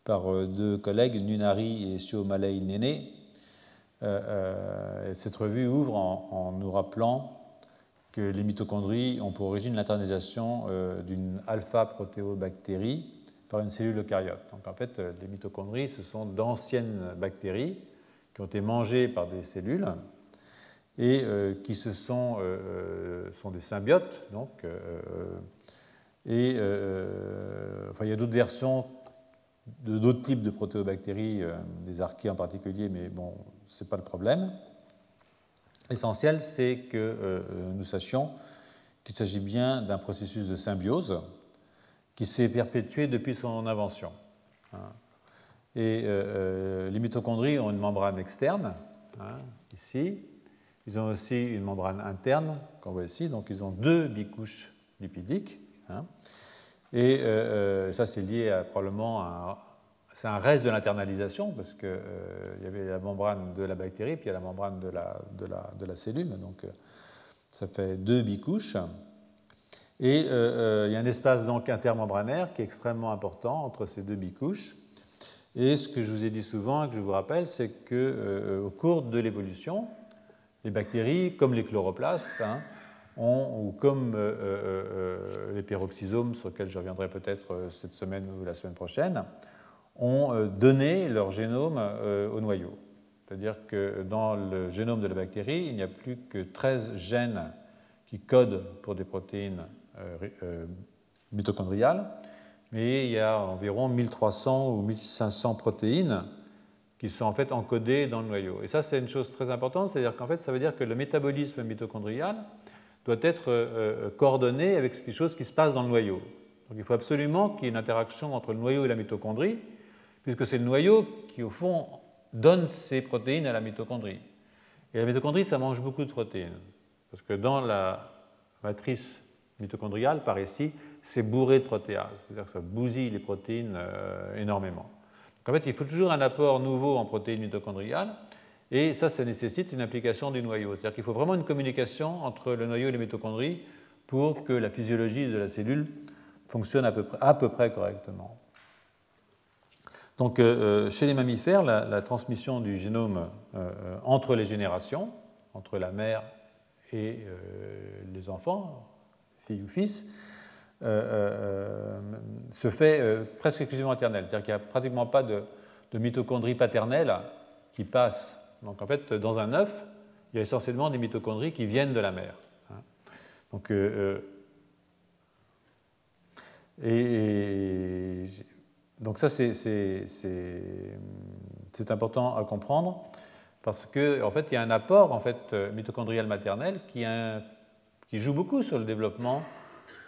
par deux collègues, Nunari et Suomalei Nene. Cette revue ouvre en, nous rappelant que les mitochondries ont pour origine l'internalisation d'une alpha-protéobactérie par une cellule eucaryote. Donc en fait, euh, les mitochondries, ce sont d'anciennes bactéries qui ont été mangées par des cellules et euh, qui se sont, euh, sont des symbiotes. Donc, et enfin, il y a d'autres versions de d'autres types de protéobactéries, des archées en particulier, mais bon, ce n'est pas le problème. L'essentiel, c'est que nous sachions qu'il s'agit bien d'un processus de symbiose qui s'est perpétué depuis son invention. Hein. Et euh, euh, les mitochondries ont une membrane externe, hein, ici. Ils ont aussi une membrane interne, qu'on voit ici. Donc ils ont deux bicouches lipidiques. Hein. Et euh, ça, c'est lié probablement à. C'est un reste de l'internalisation, parce qu'il il y avait la membrane de la bactérie, puis il y a la membrane de la, de la, de la cellule. Donc ça fait deux bicouches. Et euh, euh, il y a un espace donc intermembranaire qui est extrêmement important entre ces deux bicouches. Et ce que je vous ai dit souvent et que je vous rappelle, c'est qu'au euh, cours de l'évolution, les bactéries, comme les chloroplastes, hein, ou comme les peroxysomes, sur lesquels je reviendrai peut-être cette semaine ou la semaine prochaine, ont donné leur génome au noyau. C'est-à-dire que dans le génome de la bactérie, il n'y a plus que 13 gènes qui codent pour des protéines euh, euh, mitochondriale, mais il y a environ 1300 ou 1500 protéines qui sont en fait encodées dans le noyau. Et ça, c'est une chose très importante, c'est-à-dire qu'en fait, ça veut dire que le métabolisme mitochondrial doit être euh, coordonné avec quelque chose qui se passe dans le noyau. Donc il faut absolument qu'il y ait une interaction entre le noyau et la mitochondrie, puisque c'est le noyau qui, au fond, donne ces protéines à la mitochondrie. Et la mitochondrie, ça mange beaucoup de protéines, parce que dans la matrice mitochondrial, par ici, c'est bourré de protéases, c'est-à-dire que ça bousille les protéines euh, énormément. Donc en fait, il faut toujours un apport nouveau en protéines mitochondriales, et ça, ça nécessite une application du noyau. C'est-à-dire qu'il faut vraiment une communication entre le noyau et les mitochondries pour que la physiologie de la cellule fonctionne à peu près correctement. Donc, chez les mammifères, la, transmission du génome entre les générations, entre la mère et les enfants, filles ou fils, se fait presque exclusivement maternelle. C'est-à-dire qu'il n'y a pratiquement pas de, mitochondries paternelles qui passent. Donc en fait, dans un œuf, il y a essentiellement des mitochondries qui viennent de la mère. Hein. Donc, euh, euh, et, donc ça, c'est important à comprendre parce qu'en en fait, il y a un apport en fait, mitochondrial maternel qui, qui joue beaucoup sur le développement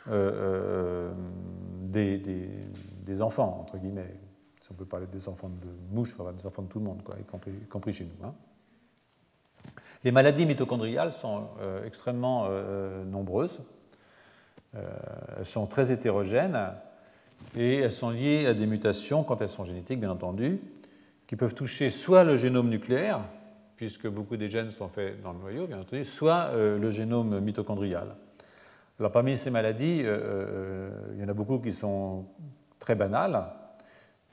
euh, des, des, enfants, entre guillemets on peut parler des enfants de mouches, des enfants de tout le monde, quoi, y, compris, chez nous. Hein. Les maladies mitochondriales sont euh, extrêmement euh, nombreuses, euh, elles sont très hétérogènes et elles sont liées à des mutations, quand elles sont génétiques bien entendu, qui peuvent toucher soit le génome nucléaire, puisque beaucoup des gènes sont faits dans le noyau, bien entendu, soit le génome mitochondrial. Alors parmi ces maladies, il y en a beaucoup qui sont très banales,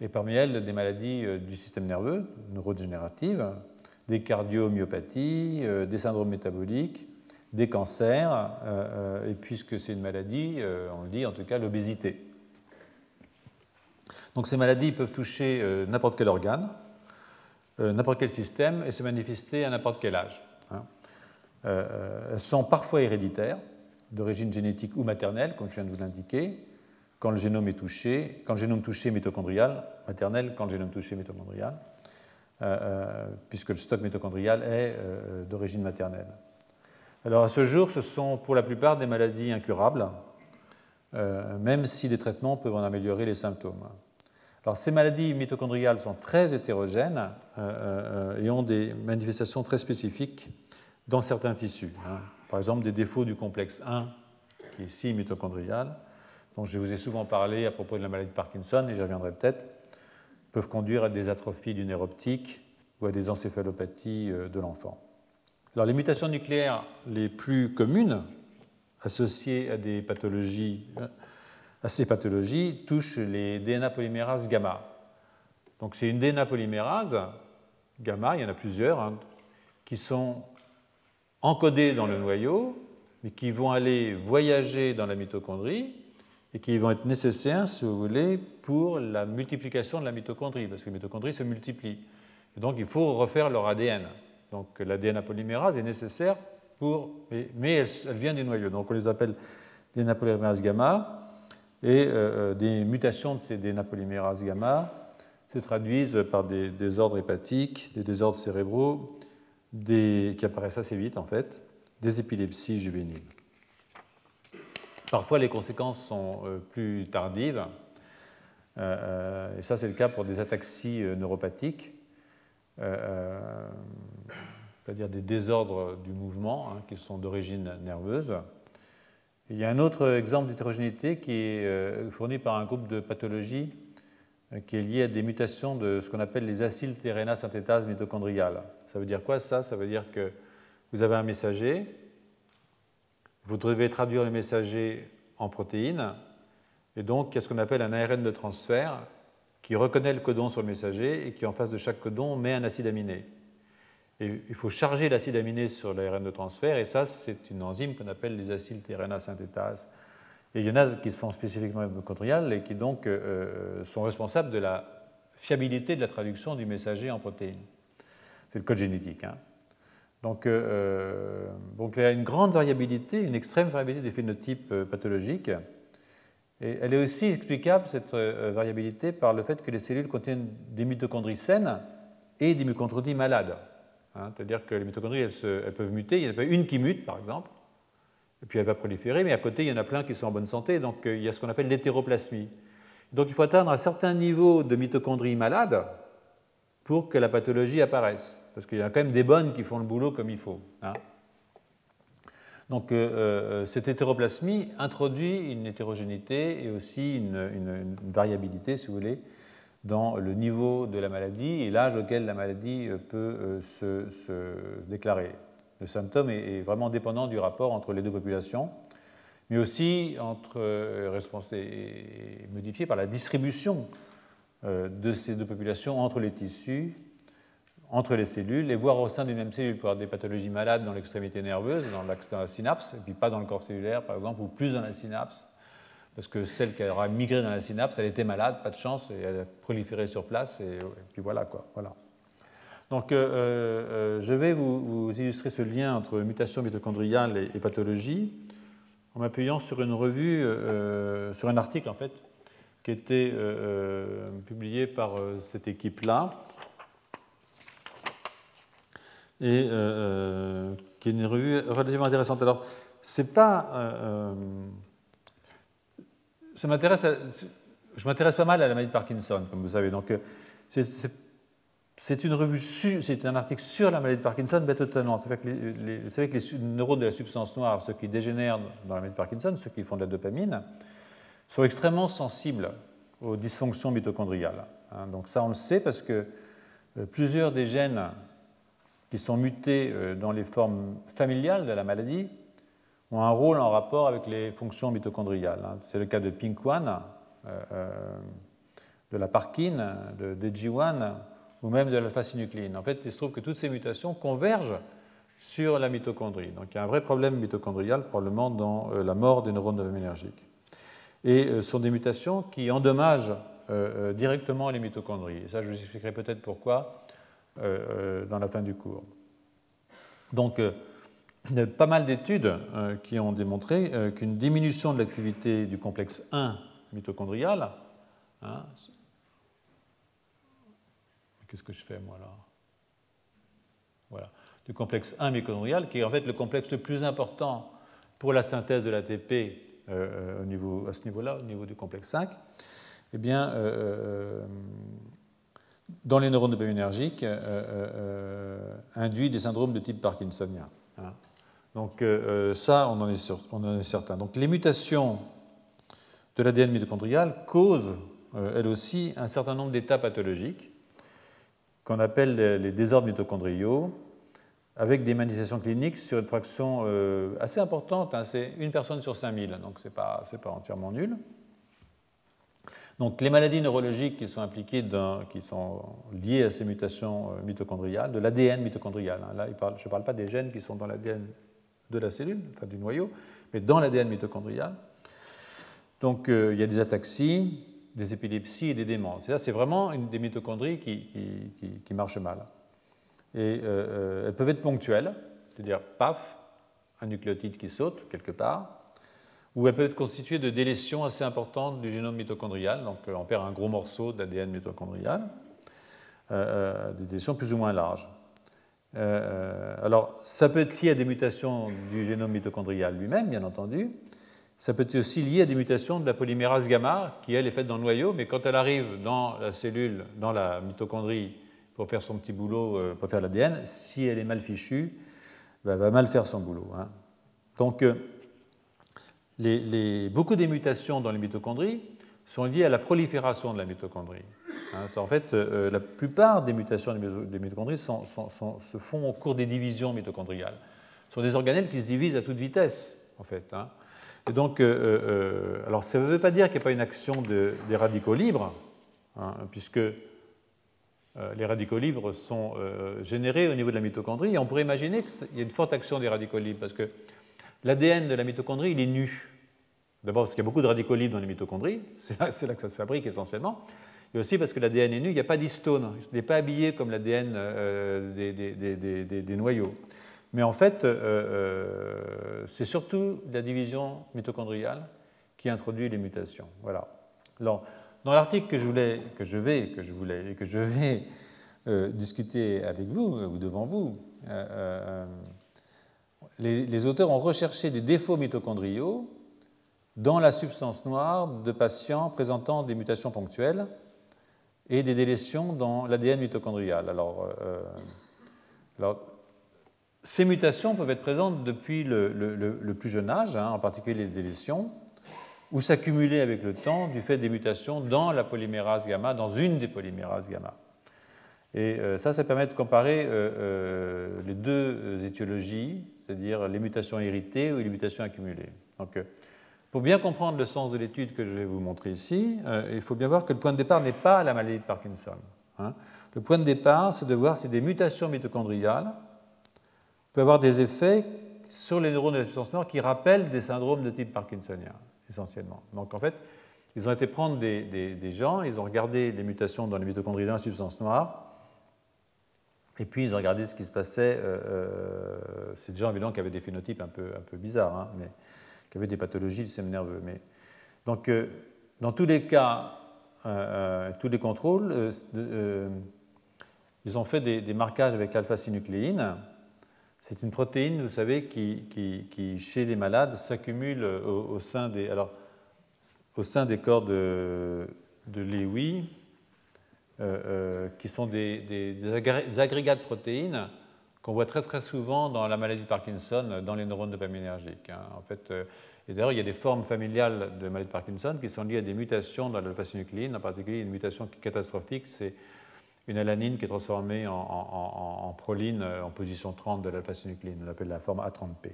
et parmi elles des maladies euh, du système nerveux, neurodégénératives, des cardiomyopathies, euh, des syndromes métaboliques, des cancers, euh, et puisque c'est une maladie, on le dit en tout cas, l'obésité. Donc ces maladies peuvent toucher n'importe quel organe, n'importe quel système et se manifester à n'importe quel âge. Hein. Elles sont parfois héréditaires, d'origine génétique ou maternelle, comme je viens de vous l'indiquer, quand le génome est touché, quand le génome touché mitochondrial, maternel, quand le génome touché mitochondrial, euh, euh, puisque le stock mitochondrial est euh, d'origine maternelle. Alors à ce jour, ce sont pour la plupart des maladies incurables, même si les traitements peuvent en améliorer les symptômes. Alors ces maladies mitochondriales sont très hétérogènes et ont des manifestations très spécifiques dans certains tissus. Hein. Par exemple, des défauts du complexe 1, qui est ici mitochondrial, dont je vous ai souvent parlé à propos de la maladie de Parkinson, et j'y reviendrai peut-être, peuvent conduire à des atrophies du nerf optique ou à des encéphalopathies euh, de l'enfant. Alors, les mutations nucléaires les plus communes associées à, des pathologies, euh, ces pathologies touchent les DNA polymérases gamma. Donc, c'est une DNA polymérase gamma, il y en a plusieurs, hein, qui sont encodées dans le noyau, mais qui vont aller voyager dans la mitochondrie et qui vont être nécessaires, si vous voulez, pour la multiplication de la mitochondrie, parce que les mitochondries se multiplient. Et donc il faut refaire leur ADN. Donc l'ADN polymérase est nécessaire pour. Mais, elle, vient du noyau. Donc on les appelle DNA polymérase gamma. Et euh, euh, des mutations de ces DNA polymérase gamma se traduisent par des désordres hépatiques, des désordres cérébraux, qui apparaissent assez vite en fait, des épilepsies juvéniles. Parfois, les conséquences sont euh, plus tardives, et ça, c'est le cas pour des ataxies neuropathiques, c'est-à-dire des désordres du mouvement hein, qui sont d'origine nerveuse. Il y a un autre exemple d'hétérogénéité qui est fourni par un groupe de pathologies qui est lié à des mutations de ce qu'on appelle les acyltérénasynthétases mitochondriales. Ça veut dire quoi ça? Ça veut dire que vous avez un messager vous devez traduire le messager en protéines, et donc il y a ce qu'on appelle un ARN de transfert qui reconnaît le codon sur le messager et qui, en face de chaque codon, met un acide aminé. Il faut charger l'acide aminé sur l'ARN de transfert, et ça, c'est une enzyme qu'on appelle les acylTRNA synthétase. Et il y en a qui sont spécifiquement mitochondriales et qui donc euh, euh, sont responsables de la fiabilité de la traduction du messager en protéines. C'est le code génétique. Hein. Donc, euh, donc, il y a une grande variabilité, une extrême variabilité des phénotypes pathologiques. Et elle est aussi explicable, cette variabilité, par le fait que les cellules contiennent des mitochondries saines et des mitochondries malades. Hein, c'est-à-dire que les mitochondries, elles, peuvent muter. Il y en a pas une qui mute, par exemple, et puis elle va proliférer, mais à côté, il y en a plein qui sont en bonne santé. Donc, il y a ce qu'on appelle l'hétéroplasmie. Donc, il faut atteindre un certain niveau de mitochondries malades pour que la pathologie apparaisse parce qu'il y a quand même des bonnes qui font le boulot comme il faut. Hein. Donc euh, euh, cette hétéroplasmie introduit une hétérogénéité et aussi une, variabilité, si vous voulez, dans le niveau de la maladie et l'âge auquel la maladie euh, peut se, déclarer. Le symptôme est, vraiment dépendant du rapport entre les deux populations. mais aussi entre, modifié par la distribution de ces deux populations entre les tissus entre les cellules et voire au sein d'une même cellule pour avoir des pathologies malades dans l'extrémité nerveuse, dans la synapse, et puis pas dans le corps cellulaire par exemple, ou plus dans la synapse, parce que celle qui aura migré dans la synapse, elle était malade, pas de chance, et elle a proliféré sur place, et, puis voilà quoi. Voilà. Donc euh, euh, je vais vous, illustrer ce lien entre mutation mitochondriale et, pathologie en m'appuyant sur une revue, euh, sur un article en fait, qui était publié par cette équipe-là et euh, euh, qui est une revue relativement intéressante. Alors, c'est pas. Euh. Je m'intéresse pas mal à la maladie de Parkinson, comme vous savez. Donc, c'est une revue, c'est un article sur la maladie de Parkinson, mais totalement. Que les, vous savez que les neurones de la substance noire, ceux qui dégénèrent dans la maladie de Parkinson, ceux qui font de la dopamine, sont extrêmement sensibles aux dysfonctions mitochondriales. Hein. donc ça, on le sait parce que plusieurs des gènes qui sont mutés euh, dans les formes familiales de la maladie ont un rôle en rapport avec les fonctions mitochondriales. Hein. C'est le cas de PINK1, euh, euh, de la Parkin, de DG1 ou même de l'alpha-synucléine. En fait, il se trouve que toutes ces mutations convergent sur la mitochondrie. Donc il y a un vrai problème mitochondrial probablement dans la mort des neurones dopaminergiques. Et ce sont des mutations qui endommagent directement les mitochondries. Et ça, je vous expliquerai peut-être pourquoi euh, euh, dans la fin du cours. Donc, euh, pas mal d'études qui ont démontré qu'une diminution de l'activité du complexe 1 mitochondrial, hein, qu'est-ce que je fais moi là? Voilà, du complexe 1 mitochondrial, qui est en fait le complexe le plus important pour la synthèse de l'ATP niveau, à ce niveau-là, au niveau du complexe 5, eh bien, dans les neurones dopaminergiques euh, euh, euh, induit des syndromes de type parkinsonien. Hein. Donc ça, on en, est on en, est certain. Donc les mutations de l'ADN mitochondrial causent, elles aussi, un certain nombre d'états pathologiques qu'on appelle les désordres mitochondriaux, avec des manifestations cliniques sur une fraction assez importante. Hein. c'est une personne sur 5000, donc ce n'est pas, entièrement nul. Donc les maladies neurologiques qui sont impliquées, qui sont liées à ces mutations euh, mitochondriales, de l'ADN mitochondrial. Hein. Là, je ne parle pas des gènes qui sont dans l'ADN de la cellule, enfin du noyau, mais dans l'ADN mitochondrial. Donc euh, il y a des ataxies, des épilepsies et des démences. Et là, c'est vraiment une des mitochondries qui, qui, marchent mal. Et euh, elles peuvent être ponctuelles, c'est-à-dire, paf, un nucléotide qui saute quelque part, ou elle peut être constituée de délétions assez importantes du génome mitochondrial, donc euh, on perd un gros morceau d'ADN mitochondrial, euh, euh, des délétions plus ou moins larges. Alors, ça peut être lié à des mutations du génome mitochondrial lui-même, bien entendu. Ça peut être aussi lié à des mutations de la polymérase gamma, qui elle est faite dans le noyau, mais quand elle arrive dans la cellule, dans la mitochondrie, pour faire son petit boulot, pour faire l'ADN, si elle est mal fichue, ben, elle va mal faire son boulot. Hein. Donc, beaucoup des mutations dans les mitochondries sont liées à la prolifération de la mitochondrie. Hein, en fait, euh, la plupart des mutations des mitochondries se font au cours des divisions mitochondriales. Ce sont des organelles qui se divisent à toute vitesse, en fait. Hein. Et donc, euh, euh, alors ça ne veut pas dire qu'il n'y a pas une action des radicaux libres, hein, puisque les radicaux libres sont générés au niveau de la mitochondrie, et on pourrait imaginer qu'il y a une forte action des radicaux libres, parce que L'ADN de la mitochondrie, il est nu. D'abord parce qu'il y a beaucoup de radicaux libres dans les mitochondries, c'est là, que ça se fabrique essentiellement. Et aussi parce que l'ADN est nu, il n'y a pas d'histone, il n'est pas habillé comme l'ADN euh, des, noyaux. Mais en fait, euh, euh, c'est surtout la division mitochondriale qui introduit les mutations. Voilà. dans l'article que je voulais, que je vais, que je voulais, que je vais discuter avec vous ou devant vous, les, auteurs ont recherché des défauts mitochondriaux dans la substance noire de patients présentant des mutations ponctuelles et des délétions dans l'ADN mitochondrial. Alors, euh, alors, ces mutations peuvent être présentes depuis le, plus jeune âge, hein, en particulier les délétions, ou s'accumuler avec le temps du fait des mutations dans la polymérase gamma, dans une des polymérases gamma. Et euh, ça, ça permet de comparer euh, les deux étiologies c'est-à-dire les mutations héritées ou les mutations accumulées. Donc, euh, Pour bien comprendre le sens de l'étude que je vais vous montrer ici, euh, il faut bien voir que le point de départ n'est pas la maladie de Parkinson. Hein. Le point de départ, c'est de voir si des mutations mitochondriales peuvent avoir des effets sur les neurones de la substance noire qui rappellent des syndromes de type parkinsonien, essentiellement. Donc en fait, ils ont été prendre des, gens, ils ont regardé les mutations dans les mitochondries de la substance noire, et puis ils ont regardé ce qui se passait. Euh, euh, c'est des gens évidemment qui avaient des phénotypes un peu, un peu bizarres, hein, mais qui avaient des pathologies du système nerveux. Mais, donc, euh, dans tous les cas, tous les contrôles, ils ont fait des, marquages avec l'alpha-synucléine. C'est une protéine, vous savez, qui, chez les malades s'accumule au, sein des, alors, au sein des corps de, de Lewy, euh, euh, qui sont des, des, agrégats de protéines qu'on voit très très souvent dans la maladie de Parkinson, dans les neurones dopaminergiques. Hein. En fait, euh, et d'ailleurs, il y a des formes familiales de maladie de Parkinson qui sont liées à des mutations dans l'alpha-synucléine, en particulier une mutation catastrophique, c'est une alanine qui est transformée en, proline en position 30 de l'alpha-synucléine. On appelle la forme A30P.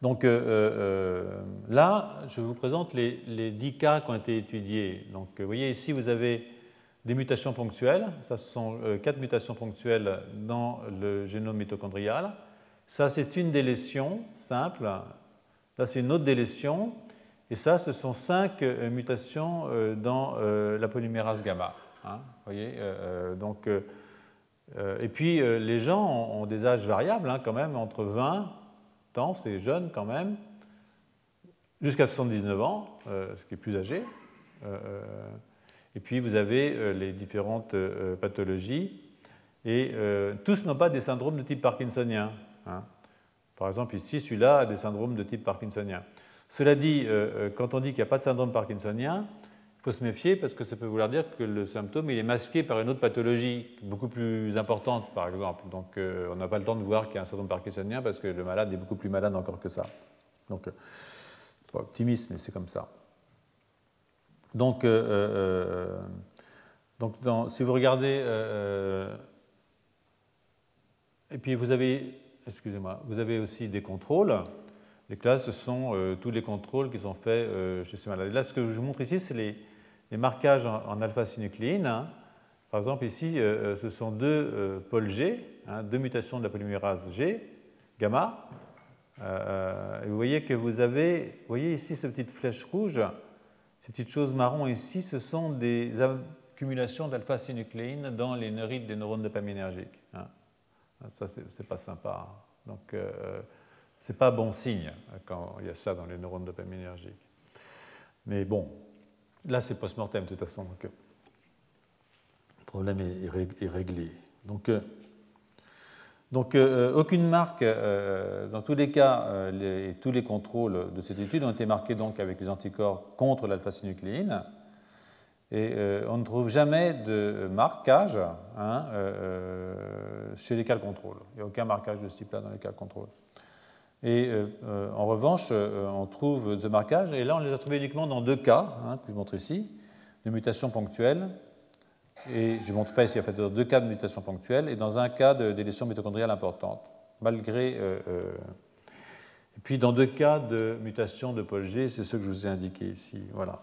Donc euh, euh, là, je vous présente les, les, 10 cas qui ont été étudiés. Donc vous voyez ici, vous avez des mutations ponctuelles. Ça, ce sont euh, quatre mutations ponctuelles dans le génome mitochondrial. Ça, c'est une délétion simple. Là, c'est une autre délétion. Et ça, ce sont cinq mutations dans la polymérase gamma. Hein, voyez, euh, donc, euh, et puis les gens ont, des âges variables hein, quand même, entre 20 ans, c'est jeune quand même, jusqu'à 79 ans, ce qui est plus âgé. Et puis vous avez les différentes pathologies. Et tous n'ont pas des syndromes de type parkinsonien. Hein. Par exemple, ici, celui-là a des syndromes de type parkinsonien. Cela dit, quand on dit qu'il n'y a pas de syndrome parkinsonien, il faut se méfier parce que ça peut vouloir dire que le symptôme est masqué par une autre pathologie beaucoup plus importante, par exemple. Donc euh, on n'a pas le temps de voir qu'il y a un syndrome parkinsonien parce que le malade est beaucoup plus malade encore que ça. Donc, euh, pas optimiste, mais c'est comme ça. Donc, euh, donc si vous regardez, et puis vous avez, excusez-moi, vous avez aussi des contrôles. Les classes, ce sont tous les contrôles qui sont faits chez ces malades. Là, ce que je vous montre ici, c'est les, marquages en, alpha-synucléine. Hein. Par exemple, ici, euh, euh, ce sont deux euh, pôles G, hein, deux mutations de la polymérase G, gamma. et vous voyez que vous avez, vous voyez ici cette petite flèche rouge, ces petites choses marron ici, ce sont des accumulations d'alpha-synucléine dans les neurites des neurones dopaminergiques. Hein. Ça, c'est pas sympa. Donc, c'est pas bon signe quand il y a ça dans les neurones dopaminergiques. Mais bon, Là, c'est post-mortem, de toute façon. Donc, euh, le problème est, réglé. Donc, euh, donc euh, aucune marque, dans tous les cas, tous les contrôles de cette étude ont été marqués donc avec les anticorps contre l'alpha-synucléine. Et on ne trouve jamais de marquage hein, chez les cas de contrôle. Il n'y a aucun marquage de ce type-là dans les cas de contrôle. Et euh, euh, en revanche, euh, on trouve ce marquage, et là on les a trouvés uniquement dans deux cas, hein, que je montre ici, de mutations ponctuelles. Et je ne montre pas ici, en fait, dans deux cas de mutations ponctuelles, et dans un cas de délétion mitochondriale importante, malgré. et puis dans deux cas de mutation de pôle G, c'est ce que je vous ai indiqué ici. Voilà.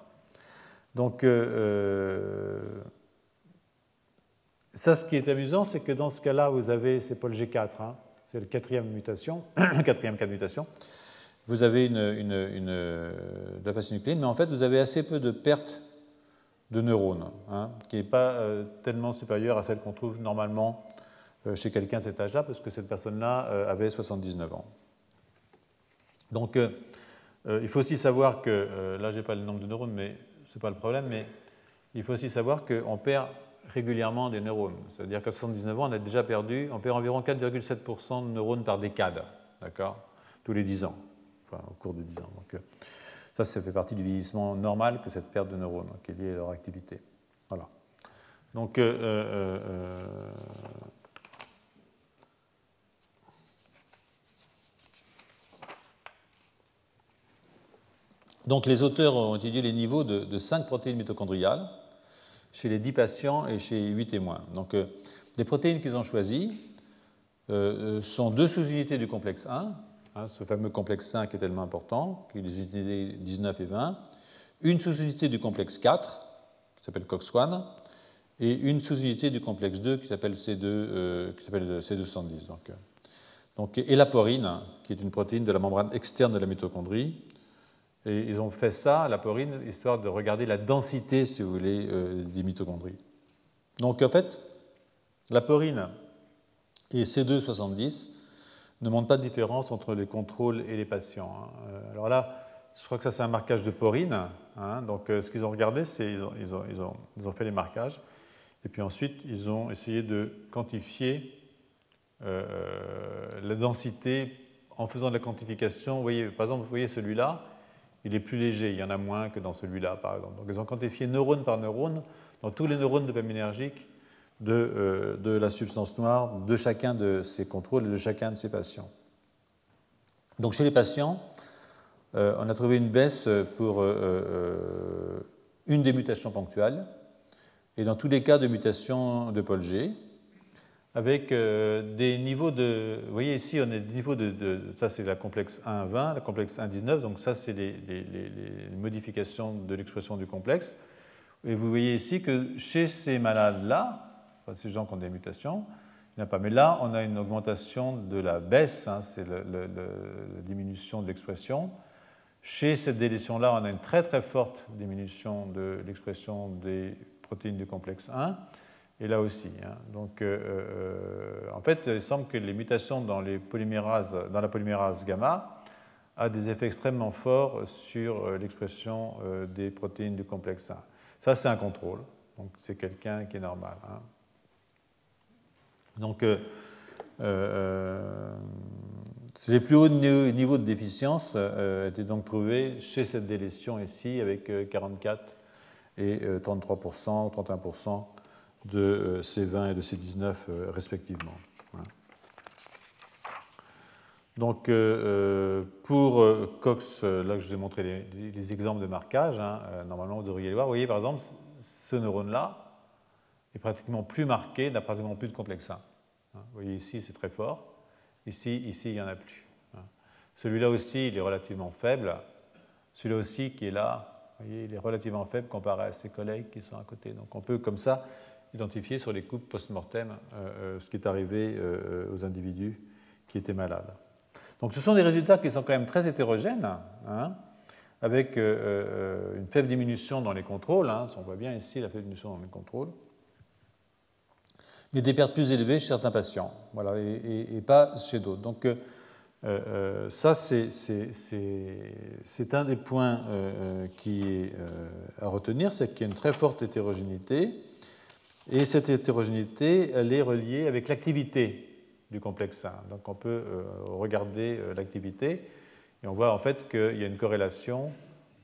Donc, ça, ce qui est amusant, c'est que dans ce cas-là, vous avez ces pôle G4. Hein, c'est la quatrième mutation, *coughs* quatrième cas de mutation, vous avez une, une, une nucléine, mais en fait, vous avez assez peu de pertes de neurones, hein, qui n'est pas euh, tellement supérieure à celle qu'on trouve normalement euh, chez quelqu'un de cet âge-là, parce que cette personne-là euh, avait 79 ans. Donc, il faut aussi savoir que, là, je n'ai pas le nombre de neurones, mais ce n'est pas le problème, mais il faut aussi savoir qu'on perd régulièrement des neurones. C'est-à-dire qu'à 79 ans, on a déjà perdu, on perd environ 4,7% de neurones par décade, d'accord? Tous les 10 ans, enfin, au cours de 10 ans. Ça, ça fait partie du vieillissement normal que cette perte de neurones qui est liée à leur activité. Voilà. Donc, euh, euh, Donc les auteurs ont étudié les niveaux de, de 5 protéines mitochondriales chez les 10 patients et chez 8 témoins. Donc, les euh, protéines qu'ils ont choisies euh, euh, sont deux sous-unités du complexe 1 hein, ce fameux complexe 5 est tellement important, qui est les unités 19 et 20, une sous-unité du complexe 4, qui s'appelle COX-1, et une sous-unité du complexe 2 qui s'appelle C2, euh, qui s'appelle C270. Donc, euh, donc, et la porine, qui est une protéine de la membrane externe de la mitochondrie. Et ils ont fait ça, la porine, histoire de regarder la densité, si vous voulez, euh, des mitochondries. Donc en fait, la porine et C270 ne montrent pas de différence entre les contrôles et les patients. Hein. Alors là, je crois que ça c'est un marquage de porine. Hein. Donc ce qu'ils ont regardé, c'est ils, ont, ils, ont, ils ont, fait les marquages. Et puis ensuite, ils ont essayé de quantifier euh, la densité en faisant de la quantification. Vous voyez, par exemple, vous voyez celui-là, il est plus léger, il y en a moins que dans celui-là, par exemple. Donc ils ont quantifié neurone par neurone dans tous les neurones dopaminergiques de, euh, de la substance noire de chacun de ces contrôles et de chacun de ces patients. Donc chez les patients, euh, on a trouvé une baisse pour une des mutations ponctuelles, et dans tous les cas de mutation de Paul G, avec euh, des niveaux de. Vous voyez ici, on a des niveaux de. ça, c'est la complexe 1,20, la complexe 1,19, donc ça, c'est les, modifications de l'expression du complexe. Et vous voyez ici que chez ces malades-là, ces gens qui ont des mutations, il n'y en a pas. Mais là, on a une augmentation de la baisse, hein, c'est la diminution de l'expression. Chez cette délétion-là, on a une très très forte diminution de l'expression des protéines du complexe 1, et là aussi. Hein. Donc, euh, euh, en fait, il semble que les mutations dans, les dans la polymérase gamma a des effets extrêmement forts sur euh, l'expression des protéines du complexe 1. Ça, c'est un contrôle. Donc, c'est quelqu'un qui est normal. Hein. Donc, les plus hauts niveaux de déficience étaient donc trouvés chez cette délétion ici, avec 44 et 33%, 31% de C20 et de C19 euh, respectivement. Donc, euh, euh, pour Cox, là je vous ai montré les, exemples de marquage, hein, normalement vous devriez les voir. Vous voyez par exemple, ce neurone-là est pratiquement plus marqué, n'a pratiquement plus de complexe 1. Vous voyez ici, c'est très fort. Ici, ici, il n'y en a plus. Hein. Celui-là aussi, il est relativement faible. Celui-là aussi, qui est là, voyez, il est relativement faible comparé à ses collègues qui sont à côté. Donc on peut comme ça identifier sur les coupes post-mortem euh, euh, ce qui est arrivé euh, aux individus qui étaient malades. Donc ce sont des résultats qui sont quand même très hétérogènes, hein, avec une faible diminution dans les contrôles, hein, on voit bien ici la faible diminution dans les contrôles, mais des pertes plus élevées chez certains patients, voilà, et, pas chez d'autres. Donc euh, euh, ça, c'est un des points euh, qui est à retenir, c'est qu'il y a une très forte hétérogénéité, et cette hétérogénéité, elle est reliée avec l'activité du complexe 1. Donc on peut regarder l'activité, et on voit en fait qu'il y a une corrélation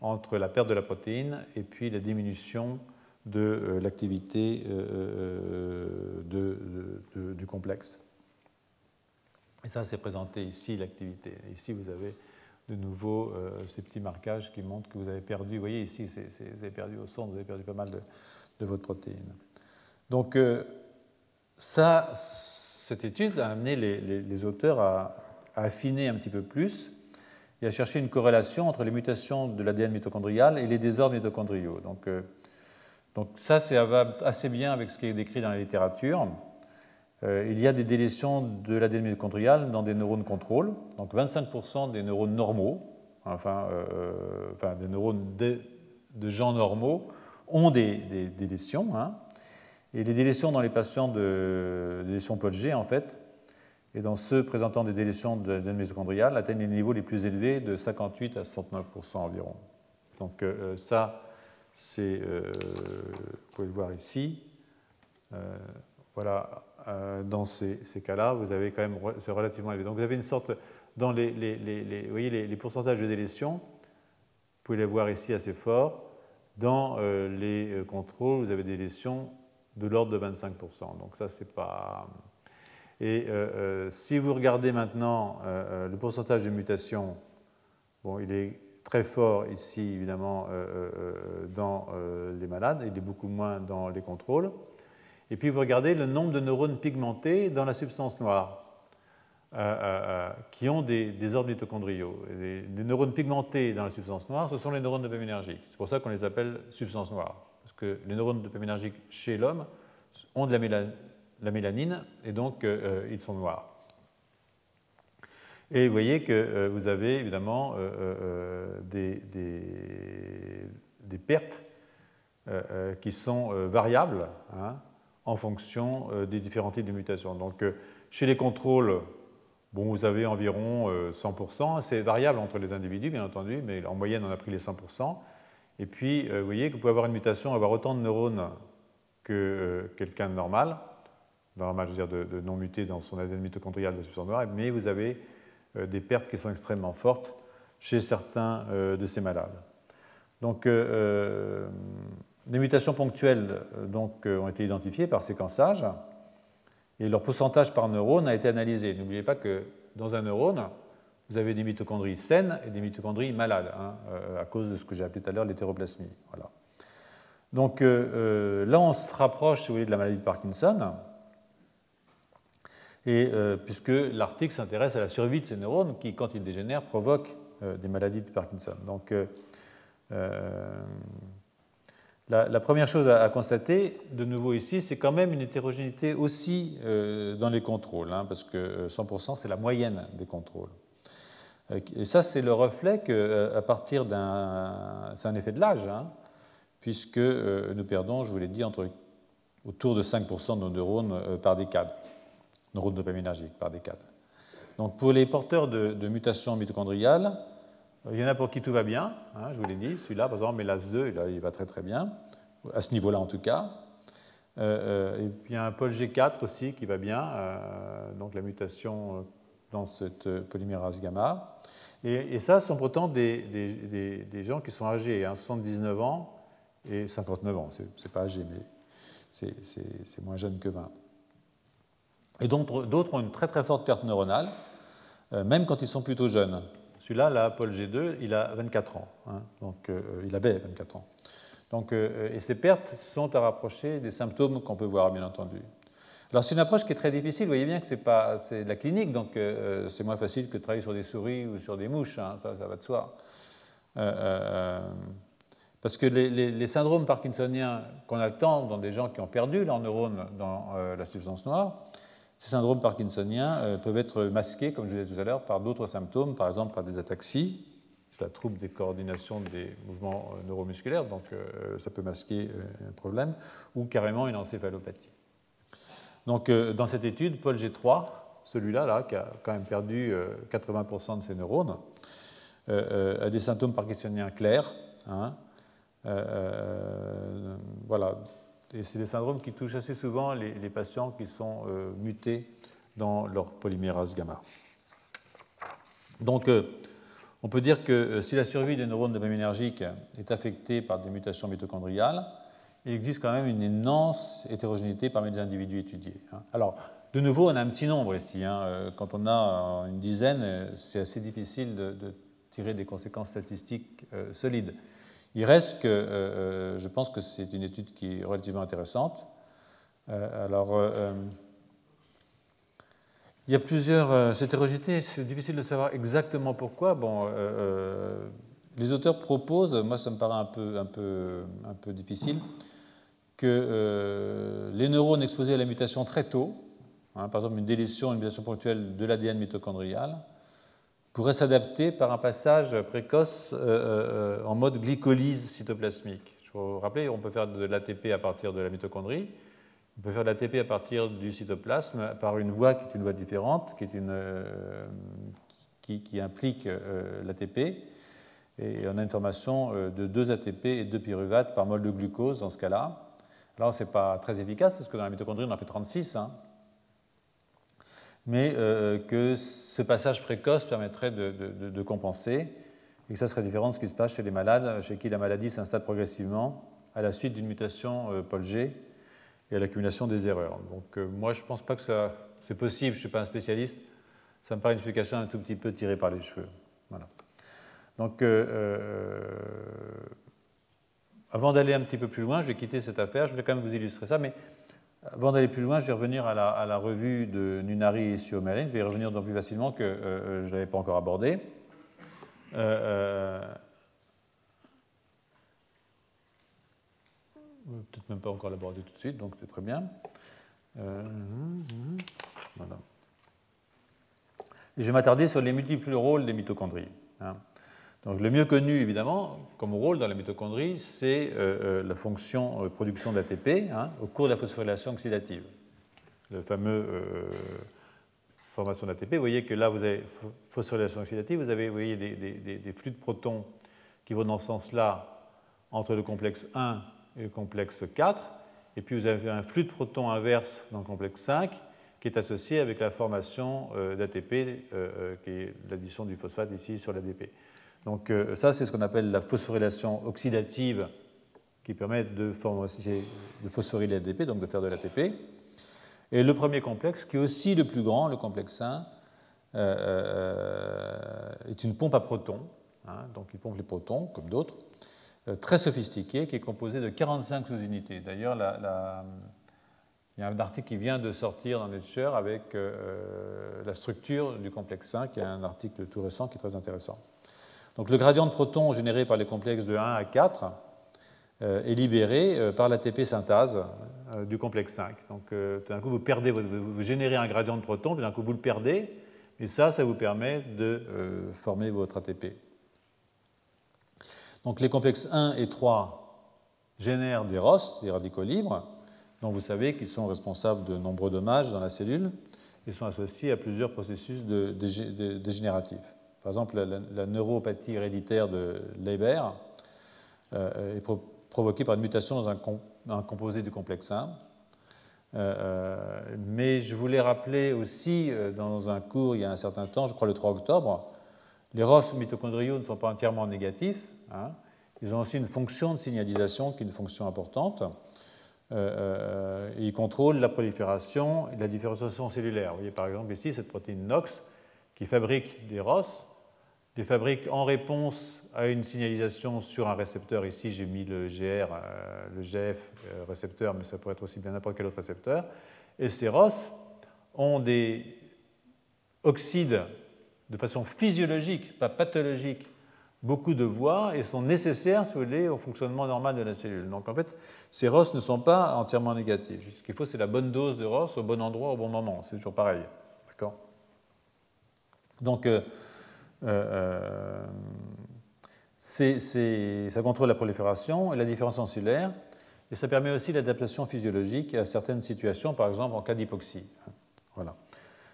entre la perte de la protéine et puis la diminution de l'activité du complexe. Et ça, c'est présenté ici, l'activité. Ici, vous avez de nouveau euh, ces petits marquages qui montrent que vous avez perdu, vous voyez ici, vous avez perdu au centre, vous avez perdu pas mal de, votre protéine. Donc, euh, ça, cette étude a amené les, auteurs à, affiner un petit peu plus et à chercher une corrélation entre les mutations de l'ADN mitochondrial et les désordres mitochondriaux. Donc, euh, donc ça, c'est assez bien avec ce qui est décrit dans la littérature. Euh, il y a des délétions de l'ADN mitochondrial dans des neurones contrôle, donc 25% des neurones normaux, enfin, euh, enfin des neurones de, gens normaux, ont des, délétions. Hein. et les délétions dans les patients de délétion Paul G, en fait, et dans ceux présentant des délétions de l'ADN mitochondrial, atteignent les niveaux les plus élevés de 58 à 69% environ. Donc euh, ça, c'est, vous pouvez le voir ici. voilà euh, dans ces, cas-là, vous avez quand même, c'est relativement élevé. Donc vous avez une sorte, dans les, vous voyez les, pourcentages de délétion, vous pouvez les voir ici assez forts. Dans euh, les euh, contrôles, vous avez des délétions de l'ordre de 25%. Donc ça, c'est pas. Et si vous regardez maintenant le pourcentage de mutation, bon, il est très fort ici, évidemment, dans les malades, il est beaucoup moins dans les contrôles. Et puis vous regardez le nombre de neurones pigmentés dans la substance noire. qui ont des désordres mitochondriaux. Les, neurones pigmentés dans la substance noire, ce sont les neurones dopaminergiques. C'est pour ça qu'on les appelle substances noires. Parce que les neurones dopaminergiques chez l'homme ont de la, mélanine et donc ils sont noirs. Et vous voyez que vous avez évidemment des, des, pertes qui sont variables. Hein, en fonction euh, des différents types de mutations. Donc, euh, chez les contrôles, bon, vous avez environ 100%. Euh, C'est variable entre les individus, bien entendu, mais en moyenne, on a pris les 100%. Et puis, vous voyez que vous pouvez avoir une mutation, avoir autant de neurones que quelqu'un de normal, normal, je veux dire, de, non muté dans son ADN mitochondrial de substance noire, mais vous avez des pertes qui sont extrêmement fortes chez certains de ces malades. Donc, mutations ponctuelles euh, donc, euh, ont été identifiées par séquençage et leur pourcentage par neurone a été analysé. N'oubliez pas que dans un neurone, vous avez des mitochondries saines et des mitochondries malades, hein, euh, à cause de ce que j'ai appelé tout à l'heure l'hétéroplasmie. Voilà. Donc là, on se rapproche, vous de la maladie de Parkinson, et, puisque l'article s'intéresse à la survie de ces neurones qui, quand ils dégénèrent, provoquent des maladies de Parkinson. Donc, la, première chose à, constater, de nouveau ici, c'est quand même une hétérogénéité aussi euh, dans les contrôles, hein, parce que 100% euh, c'est la moyenne des contrôles. Euh, et ça, c'est le reflet qu'à partir d'un. C'est un effet de l'âge, hein, puisque nous perdons, je vous l'ai dit, autour de 5% de nos neurones par décade, neurones dopaminergiques par décade. Donc pour les porteurs de, mutations mitochondriales, il y en a pour qui tout va bien, hein, je vous l'ai dit. Celui-là, par exemple, MELAS2, il va très très bien, à ce niveau-là en tout cas. Euh, euh, et puis il y a un Pol G4 aussi qui va bien, euh, donc la mutation dans cette polymérase gamma. Et, ça, ce sont pourtant des, des, gens qui sont âgés, hein, 79 ans et 59 ans. C'est pas âgé, mais c'est moins jeune que 20. Et d'autres ont une très très forte perte neuronale, même quand ils sont plutôt jeunes. Celui-là, là, Paul G2, il a 24 ans. Hein. donc, euh, il avait 24 ans. Donc, euh, et ces pertes sont à rapprocher des symptômes qu'on peut voir, bien entendu. Alors, c'est une approche qui est très difficile. Vous voyez bien que c'est pas de la clinique, donc euh, c'est moins facile que de travailler sur des souris ou sur des mouches. Hein. ça, va de soi. parce que les, syndromes parkinsoniens qu'on attend dans des gens qui ont perdu leurs neurones dans la substance noire, ces syndromes parkinsoniens euh, peuvent être masqués, comme je disais tout à l'heure, par d'autres symptômes, par exemple par des ataxies, c'est un trouble des coordinations des mouvements euh, neuromusculaires, donc euh, ça peut masquer un problème, ou carrément une encéphalopathie. Donc dans cette étude, Paul G3, celui-là, là, qui a quand même perdu 80% de ses neurones, a des symptômes parkinsoniens clairs. Hein, voilà, et c'est des syndromes qui touchent assez souvent les, patients qui sont euh, mutés dans leur polymérase gamma. Donc, euh, on peut dire que euh, si la survie des neurones dopaminergiques est affectée par des mutations mitochondriales, il existe quand même une immense hétérogénéité parmi les individus étudiés. Hein. Alors, de nouveau, on a un petit nombre ici. Hein. Quand on a une dizaine, c'est assez difficile de, tirer des conséquences statistiques solides. Il reste que euh, euh, je pense que c'est une étude qui est relativement intéressante. Euh, alors, il y a plusieurs. hétérogénéité, c'est difficile de savoir exactement pourquoi. Bon, les auteurs proposent, moi ça me paraît un peu, un peu, un peu difficile, que les neurones exposés à la mutation très tôt, hein, par exemple une délétion, une mutation ponctuelle de l'ADN mitochondrial, pourrait s'adapter par un passage précoce euh, euh, en mode glycolyse cytoplasmique. Je vous rappeler, on peut faire de l'ATP à partir de la mitochondrie, on peut faire de l'ATP à partir du cytoplasme par une voie qui est une voie différente, qui, est une, euh, qui, implique l'ATP. Et on a une formation de 2 ATP et 2 pyruvates par mol de glucose dans ce cas-là. Alors, ce n'est pas très efficace parce que dans la mitochondrie, on en fait 36. Hein mais euh, que ce passage précoce permettrait de, compenser et que ça serait différent de ce qui se passe chez les malades, chez qui la maladie s'installe progressivement à la suite d'une mutation euh, Paul G et à l'accumulation des erreurs. Donc euh, moi, je ne pense pas que ça, c'est possible, je ne suis pas un spécialiste, ça me paraît une explication un tout petit peu tirée par les cheveux. Voilà. Donc, avant d'aller un petit peu plus loin, je vais quitter cette affaire, je vais quand même vous illustrer ça, mais Avant d'aller plus loin, je vais revenir à la, revue de Nunari et Suomelen. Je vais y revenir donc plus facilement que je ne l'avais pas encore abordé. peut-être même pas encore l'aborder tout de suite, donc c'est très bien. je vais m'attarder sur les multiples rôles des mitochondries. Hein. Donc, le mieux connu, évidemment, comme rôle dans la mitochondrie, c'est euh, euh, la fonction euh, production d'ATP hein, au cours de la phosphorylation oxydative. Le fameux formation d'ATP. Vous voyez que là, vous avez phosphorylation oxydative, vous avez vous voyez, des, des, flux de protons qui vont dans ce sens-là entre le complexe 1 et le complexe 4. Et puis vous avez un flux de protons inverse dans le complexe 5 qui est associé avec la formation euh, d'ATP, euh, euh, qui est l'addition du phosphate ici sur l'ADP. Donc ça, c'est ce qu'on appelle la phosphorylation oxydative qui permet de, de phosphoryler l'ADP, donc de faire de l'ATP. Et le premier complexe, qui est aussi le plus grand, le complexe 1, est une pompe à protons, hein, donc il pompe les protons, comme d'autres, très sophistiqué, qui est composé de 45 sous-unités. D'ailleurs, il y a un article qui vient de sortir dans Nature avec euh, la structure du complexe 5, qui est un article tout récent qui est très intéressant. Donc le gradient de protons généré par les complexes de 1 à 4 euh, est libéré euh, par l'ATP synthase du complexe 5. Donc tout d'un coup, vous, perdez, vous, générez un gradient de protons, puis d'un coup, vous le perdez, et ça, ça vous permet de former votre ATP. Donc les complexes 1 et 3 génèrent des ROS, des radicaux libres, dont vous savez qu'ils sont responsables de nombreux dommages dans la cellule et sont associés à plusieurs processus dégénératifs. Par exemple, la, neuropathie héréditaire de Leber euh, est provoquée par une mutation dans un, composé du complexe 1. Euh, euh, mais je voulais rappeler aussi, dans un cours il y a un certain temps, je crois le 3 octobre, les ROS mitochondriaux ne sont pas entièrement négatifs. Hein. Ils ont aussi une fonction de signalisation qui est une fonction importante. Euh, euh, il contrôle la prolifération et la différenciation cellulaire. Vous voyez par exemple ici cette protéine NOx qui fabrique des ROS, les fabrique en réponse à une signalisation sur un récepteur. Ici j'ai mis le GR, euh, le GF récepteur, mais ça pourrait être aussi bien n'importe quel autre récepteur. Et ces ROS ont des oxydes de façon physiologique, pas pathologique, beaucoup de voies et sont nécessaires, si vous voulez, au fonctionnement normal de la cellule. Donc en fait, ces ROS ne sont pas entièrement négatifs. Ce qu'il faut, c'est la bonne dose de ROS au bon endroit au bon moment. C'est toujours pareil. D'accord? Donc, euh, euh, ça contrôle la prolifération et la différence cellulaire, et ça permet aussi l'adaptation physiologique à certaines situations, par exemple en cas d'hypoxie. Voilà.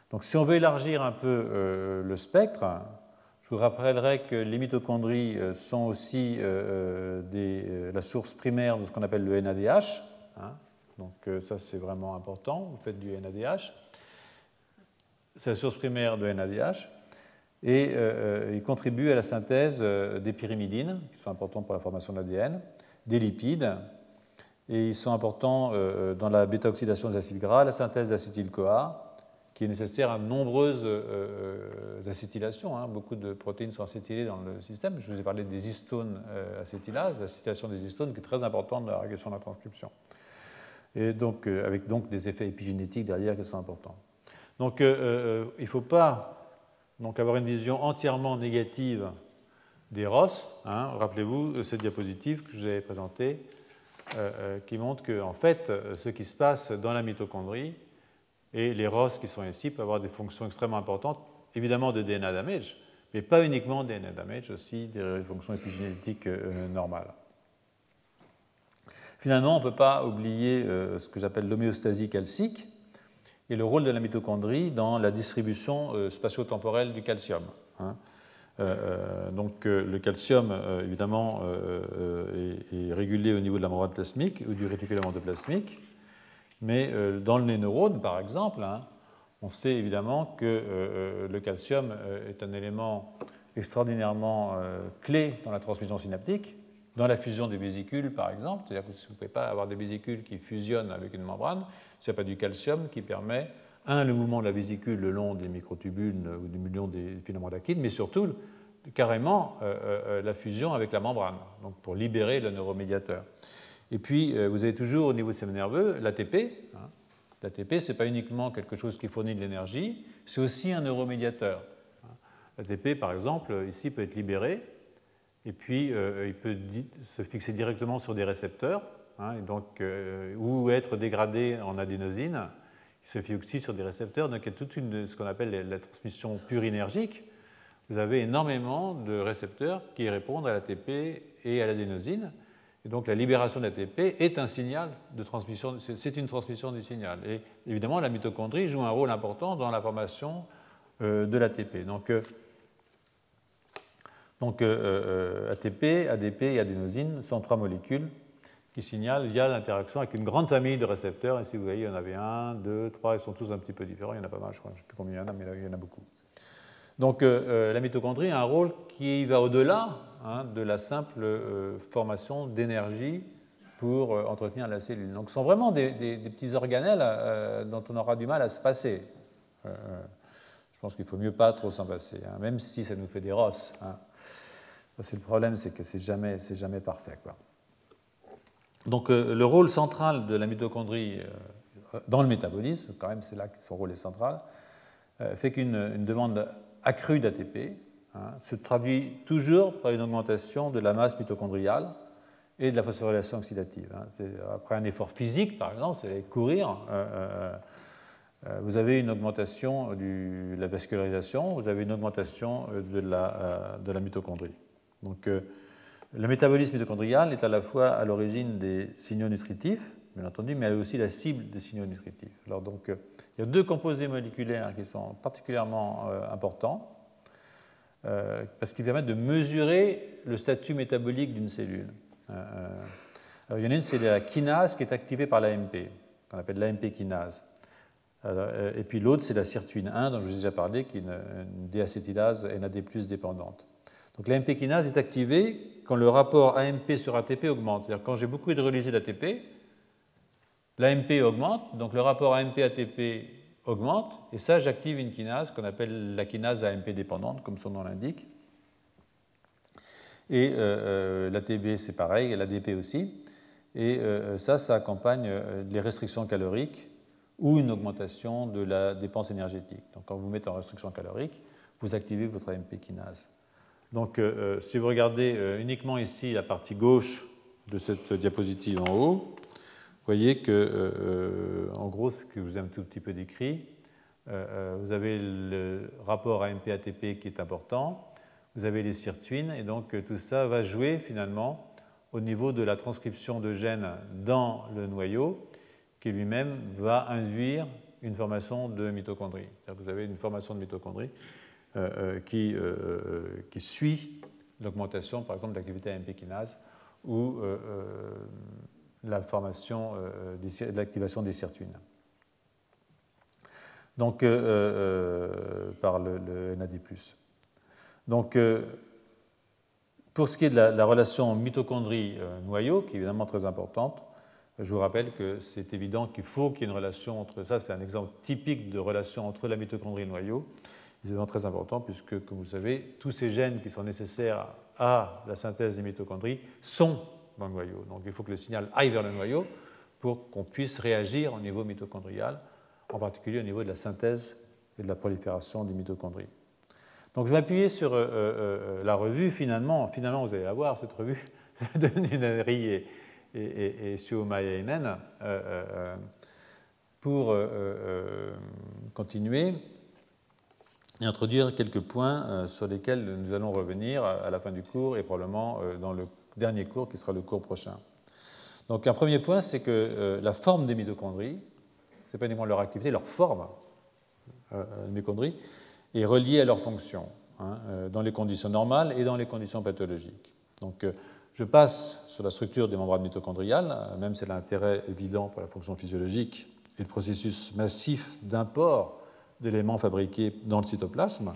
Donc si on veut élargir un peu euh, le spectre, je vous rappellerai que les mitochondries euh, sont aussi euh, euh, la source primaire de ce qu'on appelle le NADH. Hein. Donc ça, c'est vraiment important. Vous faites du NADH. C'est la source primaire de NADH. Et il contribue à la synthèse des pyrimidines, qui sont importantes pour la formation de l'ADN, des lipides, et ils sont importants dans la bêta-oxydation des acides gras, la synthèse d'acétyl-CoA, qui est nécessaire à nombreuses euh, euh, acétylations. Hein. Beaucoup de protéines sont acétylées dans le système. Je vous ai parlé des histones euh, acétylases, l'acétylation des histones qui est très importante dans la régulation de la transcription. Et donc, avec donc des effets épigénétiques derrière qui sont importants. Donc, il ne faut pas donc, avoir une vision entièrement négative des ROS. Hein. Rappelez-vous cette diapositive que j'ai présentée qui montre que, en fait, ce qui se passe dans la mitochondrie, et les ROS qui sont ici peuvent avoir des fonctions extrêmement importantes, évidemment de DNA damage, mais pas uniquement DNA damage, aussi des fonctions épigénétiques euh, normales. Finalement, on ne peut pas oublier euh, ce que j'appelle l'homéostasie calcique et le rôle de la mitochondrie dans la distribution euh, spatio-temporelle du calcium. Hein. donc le calcium, évidemment, est, régulé au niveau de la membrane plasmique ou du réticulum endoplasmique. Mais euh, dans le neurone, par exemple, hein, on sait évidemment que euh, euh, le calcium est un élément extraordinairement clé dans la transmission synaptique, dans la fusion des vésicules, par exemple. C'est-à-dire que vous ne pouvez pas avoir des vésicules qui fusionnent avec une membrane s'il n'y a pas du calcium qui permet, un, le mouvement de la vésicule le long des microtubules ou du million des filaments d'actine, mais surtout, carrément, la fusion avec la membrane, donc pour libérer le neuromédiateur. Et puis, euh, vous avez toujours au niveau du système nerveux l'ATP, hein, L'ATP, ce n'est pas uniquement quelque chose qui fournit de l'énergie, c'est aussi un neuromédiateur. L'ATP, par exemple, ici peut être libéré, et puis euh, il peut se fixer directement sur des récepteurs, hein, et donc, euh, ou être dégradé en adénosine. Il se fixe aussi sur des récepteurs, donc il y a toute une, ce qu'on appelle la transmission purinergique. Vous avez énormément de récepteurs qui répondent à l'ATP et à l'adénosine. Et donc la libération d'ATP est un signal de transmission, c'est une transmission du signal. Et évidemment, la mitochondrie joue un rôle important dans la formation euh, de l'ATP. Donc, euh, donc ATP, ADP et adénosine sont trois molécules qui signalent via l'interaction avec une grande famille de récepteurs. Ici, vous voyez, il y en avait un, deux, trois, ils sont tous un petit peu différents. Il y en a pas mal, je crois, je ne sais plus combien il y en a, mais il y en a beaucoup. Donc la mitochondrie a un rôle qui va au-delà Hein, de la simple euh, formation d'énergie pour euh, entretenir la cellule. Donc ce sont vraiment des, petits organelles euh, dont on aura du mal à se passer. je pense qu'il faut mieux pas trop s'en passer, hein, même si ça nous fait des rosses. Hein. C'est le problème, c'est que c'est jamais, jamais parfait. Quoi. Donc le rôle central de la mitochondrie dans le métabolisme, quand même c'est là que son rôle est central, fait qu'une demande accrue d'ATP, Hein, se traduit toujours par une augmentation de la masse mitochondriale et de la phosphorylation oxydative. Hein. Après un effort physique, par exemple, allez courir, euh, euh, euh, vous avez une augmentation de la vascularisation, vous avez une augmentation de la, de la mitochondrie. Donc, le métabolisme mitochondrial est à la fois à l'origine des signaux nutritifs, bien entendu, mais elle est aussi la cible des signaux nutritifs. Alors, donc, il y a deux composés moléculaires qui sont particulièrement importants. Euh, parce qu'ils permettent de mesurer le statut métabolique d'une cellule. Euh, euh, il y en a une, c'est la kinase qui est activée par l'AMP, qu'on appelle l'AMP kinase. et puis l'autre, c'est la sirtuine 1, dont je vous ai déjà parlé, qui est une, déacétylase NAD dépendante. Donc l'AMP kinase est activée quand le rapport AMP sur ATP augmente. C'est-à-dire quand j'ai beaucoup hydrolysé d'ATP, l'AMP augmente, donc le rapport AMP-ATP augmente, et ça, j'active une kinase qu'on appelle la kinase AMP dépendante, comme son nom l'indique. Et euh, euh l'ATB, c'est pareil, et l'ADP aussi. Et euh, ça, ça accompagne les restrictions caloriques ou une augmentation de la dépense énergétique. Donc, quand vous mettez en restriction calorique, vous activez votre AMP kinase. Donc, si vous regardez uniquement ici la partie gauche de cette diapositive en haut, vous voyez que, euh, euh, en gros, ce que je vous ai un tout petit peu décrit, euh, vous avez le rapport AMP-ATP qui est important, vous avez les sirtuines, et donc tout ça va jouer finalement au niveau de la transcription de gènes dans le noyau, qui lui-même va induire une formation de mitochondrie. Vous avez une formation de mitochondrie qui, qui, suit l'augmentation, par exemple, de l'activité AMP kinase ou la formation, euh, l'activation des sirtuines. Donc, euh, euh, par le, NAD. Donc, pour ce qui est de la, relation mitochondrie-noyau, qui est évidemment très importante, je vous rappelle que c'est évident qu'il faut qu'il y ait une relation entre ça, c'est un exemple typique de relation entre la mitochondrie noyau. C'est évidemment très important puisque, comme vous savez, tous ces gènes qui sont nécessaires à la synthèse des mitochondries sont dans le noyau. Donc il faut que le signal aille vers le noyau pour qu'on puisse réagir au niveau mitochondrial, en particulier au niveau de la synthèse et de la prolifération des mitochondries. Donc je vais m'appuyer sur euh, euh, euh, la revue. Finalement, finalement, vous allez la voir, cette revue *laughs* de Nunari et, et, et, pour continuer et introduire quelques points sur lesquels nous allons revenir à la fin du cours et probablement dans le dernier cours qui sera le cours prochain. Donc un premier point, c'est que euh, la forme des mitochondries, ce n'est pas uniquement leur activité, leur forme, euh, euh mitochondries, est reliée à leur fonction, hein, euh, dans les conditions normales et dans les conditions pathologiques. Donc je passe sur la structure des membranes mitochondriales, même si elle a un intérêt évident pour la fonction physiologique et le processus massif d'import d'éléments fabriqués dans le cytoplasme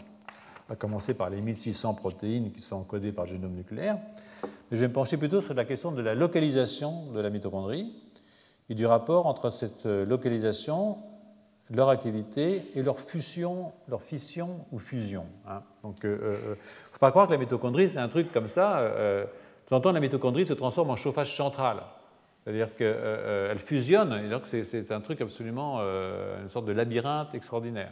à commencer par les 1600 protéines qui sont encodées par le génome nucléaire. Mais je vais me pencher plutôt sur la question de la localisation de la mitochondrie et du rapport entre cette localisation, leur activité et leur fusion, leur fission ou fusion. Hein. Donc, il euh, ne euh, faut pas croire que la mitochondrie, c'est un truc comme ça. Euh, temps en temps, la mitochondrie se transforme en chauffage central. C'est-à-dire qu'elle fusionne, et donc c'est un truc absolument, une sorte de labyrinthe extraordinaire.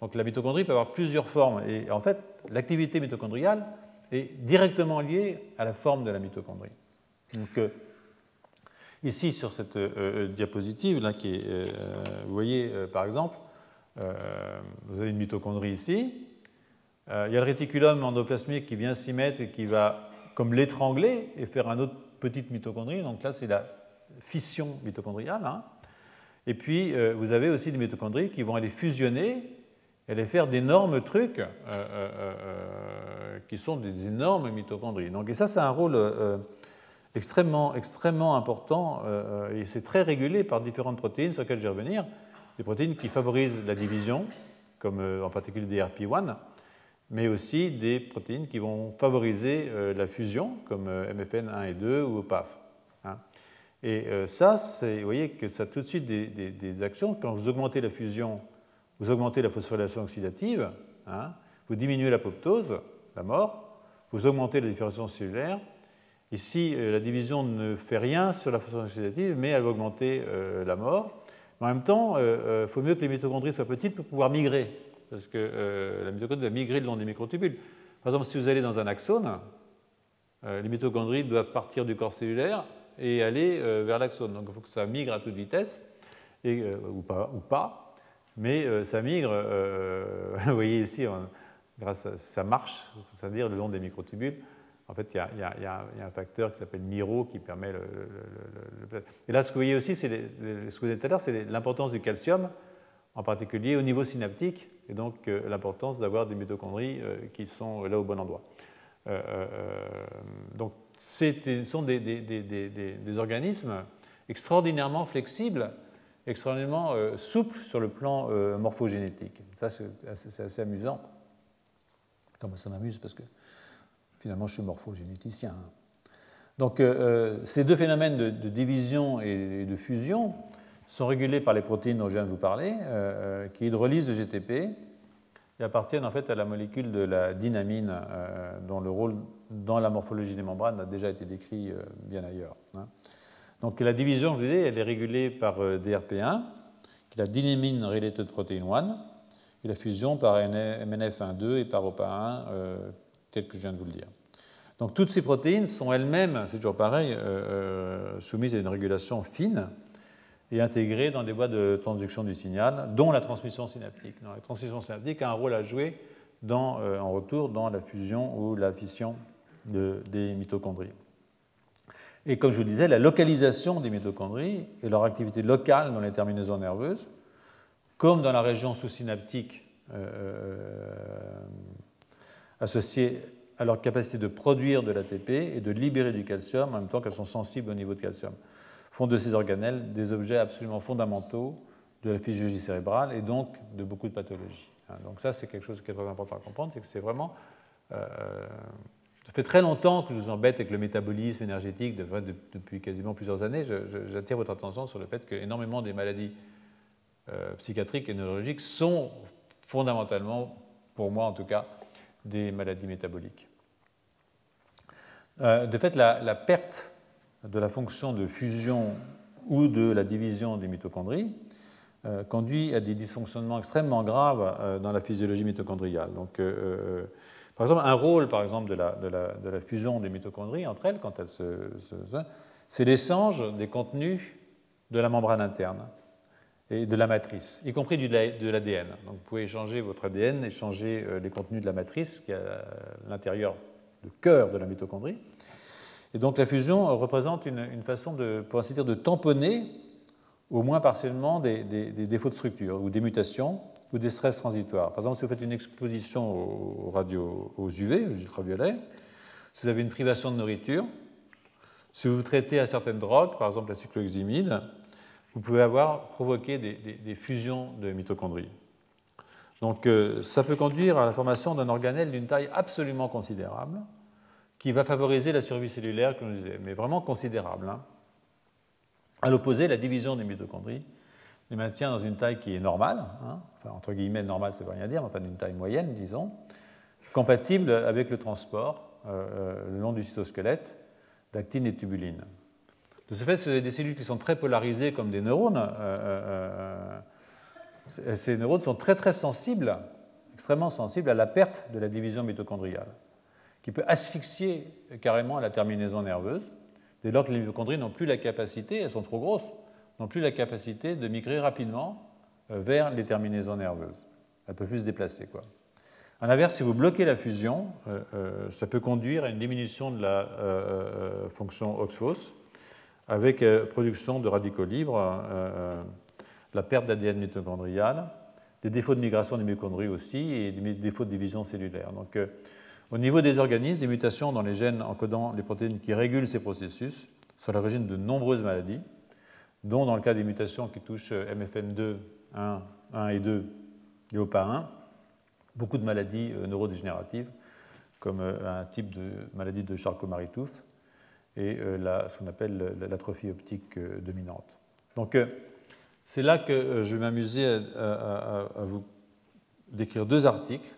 Donc la mitochondrie peut avoir plusieurs formes, et en fait, l'activité mitochondriale est directement liée à la forme de la mitochondrie. Donc, ici, sur cette diapositive, là, qui vous voyez, par exemple, vous avez une mitochondrie ici, il y a le réticulum endoplasmique qui vient s'y mettre et qui va comme l'étrangler et faire un autre petite mitochondrie. Donc là, c'est la fission mitochondriale. Hein. Et puis, euh, vous avez aussi des mitochondries qui vont aller fusionner aller faire d'énormes trucs euh, euh, qui sont des énormes mitochondries. Donc, et ça, c'est un rôle extrêmement, extrêmement important et c'est très régulé par différentes protéines sur lesquelles je vais revenir. Des protéines qui favorisent la division, comme en particulier des RP1, mais aussi des protéines qui vont favoriser euh, la fusion, comme euh, MFN1 et 2 ou PAF. Hein. Et euh, ça, vous voyez que ça a tout de suite des, actions. Quand vous augmentez la fusion, vous augmentez la phosphorylation oxydative, hein, vous diminuez l'apoptose, la mort, vous augmentez la différenciation cellulaire. Ici, la division ne fait rien sur la phosphorylation oxydative, mais elle va augmenter la mort. en même temps, il faut mieux que les mitochondries soient petites pour pouvoir migrer parce que euh, la mitochondrie va migrer le long des microtubules. Par exemple, si vous allez dans un axone, euh, les mitochondries doivent partir du corps cellulaire et aller euh, vers l'axone. Donc il faut que ça migre à toute vitesse, et, ou, pas, ou pas, mais ça migre, *laughs* vous voyez ici, grâce à, ça marche, c'est-à-dire le long des microtubules. En fait, il y, a, un facteur qui s'appelle MIRO qui permet le, Et là, ce que vous voyez aussi, c'est ce que vous avez tout à l'heure, c'est l'importance du calcium en particulier au niveau synaptique, et donc euh, l'importance d'avoir des mitochondries euh, qui sont là au bon endroit. Euh, donc ce sont des, des, organismes extraordinairement flexibles, extraordinairement souples sur le plan morphogénétique. Ça, c'est assez, amusant. Comme ça m'amuse? Parce que finalement, je suis morphogénéticien. Hein. Donc, ces deux phénomènes de, division et de fusion sont régulés par les protéines dont je viens de vous parler, euh, euh, qui hydrolysent le GTP et appartiennent en fait à la molécule de la dynamine, euh, dont le rôle dans la morphologie des membranes a déjà été décrit bien ailleurs. Hein. Donc la division, je vous disais, elle est régulée par DRP1, qui est la dynamine related protein 1, et la fusion par MNF1,2 et par OPA1, tel que je viens de vous le dire. Donc toutes ces protéines sont elles-mêmes, c'est toujours pareil, soumises à une régulation fine, et intégrées dans des voies de transduction du signal, dont la transmission synaptique. la transmission synaptique a un rôle à jouer euh, en retour dans la fusion ou la fission des mitochondries. Et comme je vous disais, la localisation des mitochondries et leur activité locale dans les terminaisons nerveuses, comme dans la région sous-synaptique euh, euh, associée à leur capacité de produire de l'ATP et de libérer du calcium en même temps qu'elles sont sensibles au niveau de calcium font de ces organelles des objets absolument fondamentaux de la physiologie cérébrale et donc de beaucoup de pathologies. Hein, donc ça, c'est quelque chose qui est très important à comprendre, c'est que c'est vraiment... Euh, ça fait très longtemps que je vous embête avec le métabolisme énergétique depuis quasiment plusieurs années. J'attire votre attention sur le fait qu'énormément des maladies euh, psychiatriques et neurologiques sont fondamentalement, pour moi en tout cas, des maladies métaboliques. Euh, de fait, la, la perte de la fonction de fusion ou de la division des mitochondries euh, conduit à des dysfonctionnements extrêmement graves euh, dans la physiologie mitochondriale. Donc, euh, par exemple, un rôle par exemple, de, la, fusion des mitochondries entre elles, quand elles se, c'est l'échange des contenus de la membrane interne et de la matrice, y compris de l'ADN. Donc, vous pouvez échanger votre ADN, échanger les contenus de la matrice qui est à l'intérieur, le cœur de la mitochondrie. Et donc la fusion représente une, façon, de, pour ainsi dire, de tamponner au moins partiellement des, défauts de structure ou des mutations ou des stress transitoires. Par exemple, si vous faites une exposition aux, UV, aux ultraviolets, si vous avez une privation de nourriture, si vous traitez à certaines drogues, par exemple la cycloheximide, vous pouvez avoir provoqué des, fusions de mitochondries. Donc euh, ça peut conduire à la formation d'un organelle d'une taille absolument considérable, qui va favoriser la survie cellulaire, comme je disais, mais vraiment considérable. Hein. À l'opposé, la division des mitochondries les maintient dans une taille qui est normale, hein. entre guillemets normale, ça ne veut rien dire, mais enfin d'une taille moyenne, disons, compatible avec le transport euh, euh, le long du cytosquelette d'actine et tubuline. De ce fait, c'est des cellules qui sont très polarisées comme des neurones. ces neurones sont très très sensibles, extrêmement sensibles à la perte de la division mitochondriale, qui peut asphyxier carrément la terminaison nerveuse, dès lors que les mitochondries n'ont plus la capacité, elles sont trop grosses, n'ont plus la capacité de migrer rapidement vers les terminaisons nerveuses. Elles ne peuvent plus se déplacer. Quoi. A l'inverse, si vous bloquez la fusion, euh, euh, ça peut conduire à une diminution de la euh, fonction OXPHOS avec production de radicaux libres, la perte d'ADN mitochondrial, des défauts de migration des mitochondries aussi et des défauts de division cellulaire. Donc, au niveau des organismes, des mutations dans les gènes encodant les protéines qui régulent ces processus sont l'origine de nombreuses maladies, dont dans le cas des mutations qui touchent MFN2, 1, 1 et 2 et OPA1, beaucoup de maladies euh, neurodégénératives, comme euh, un type de maladie de Charcot-Marie-Tooth et euh, ce qu'on appelle l'atrophie optique dominante. Donc, c'est là que je vais m'amuser à, vous décrire deux articles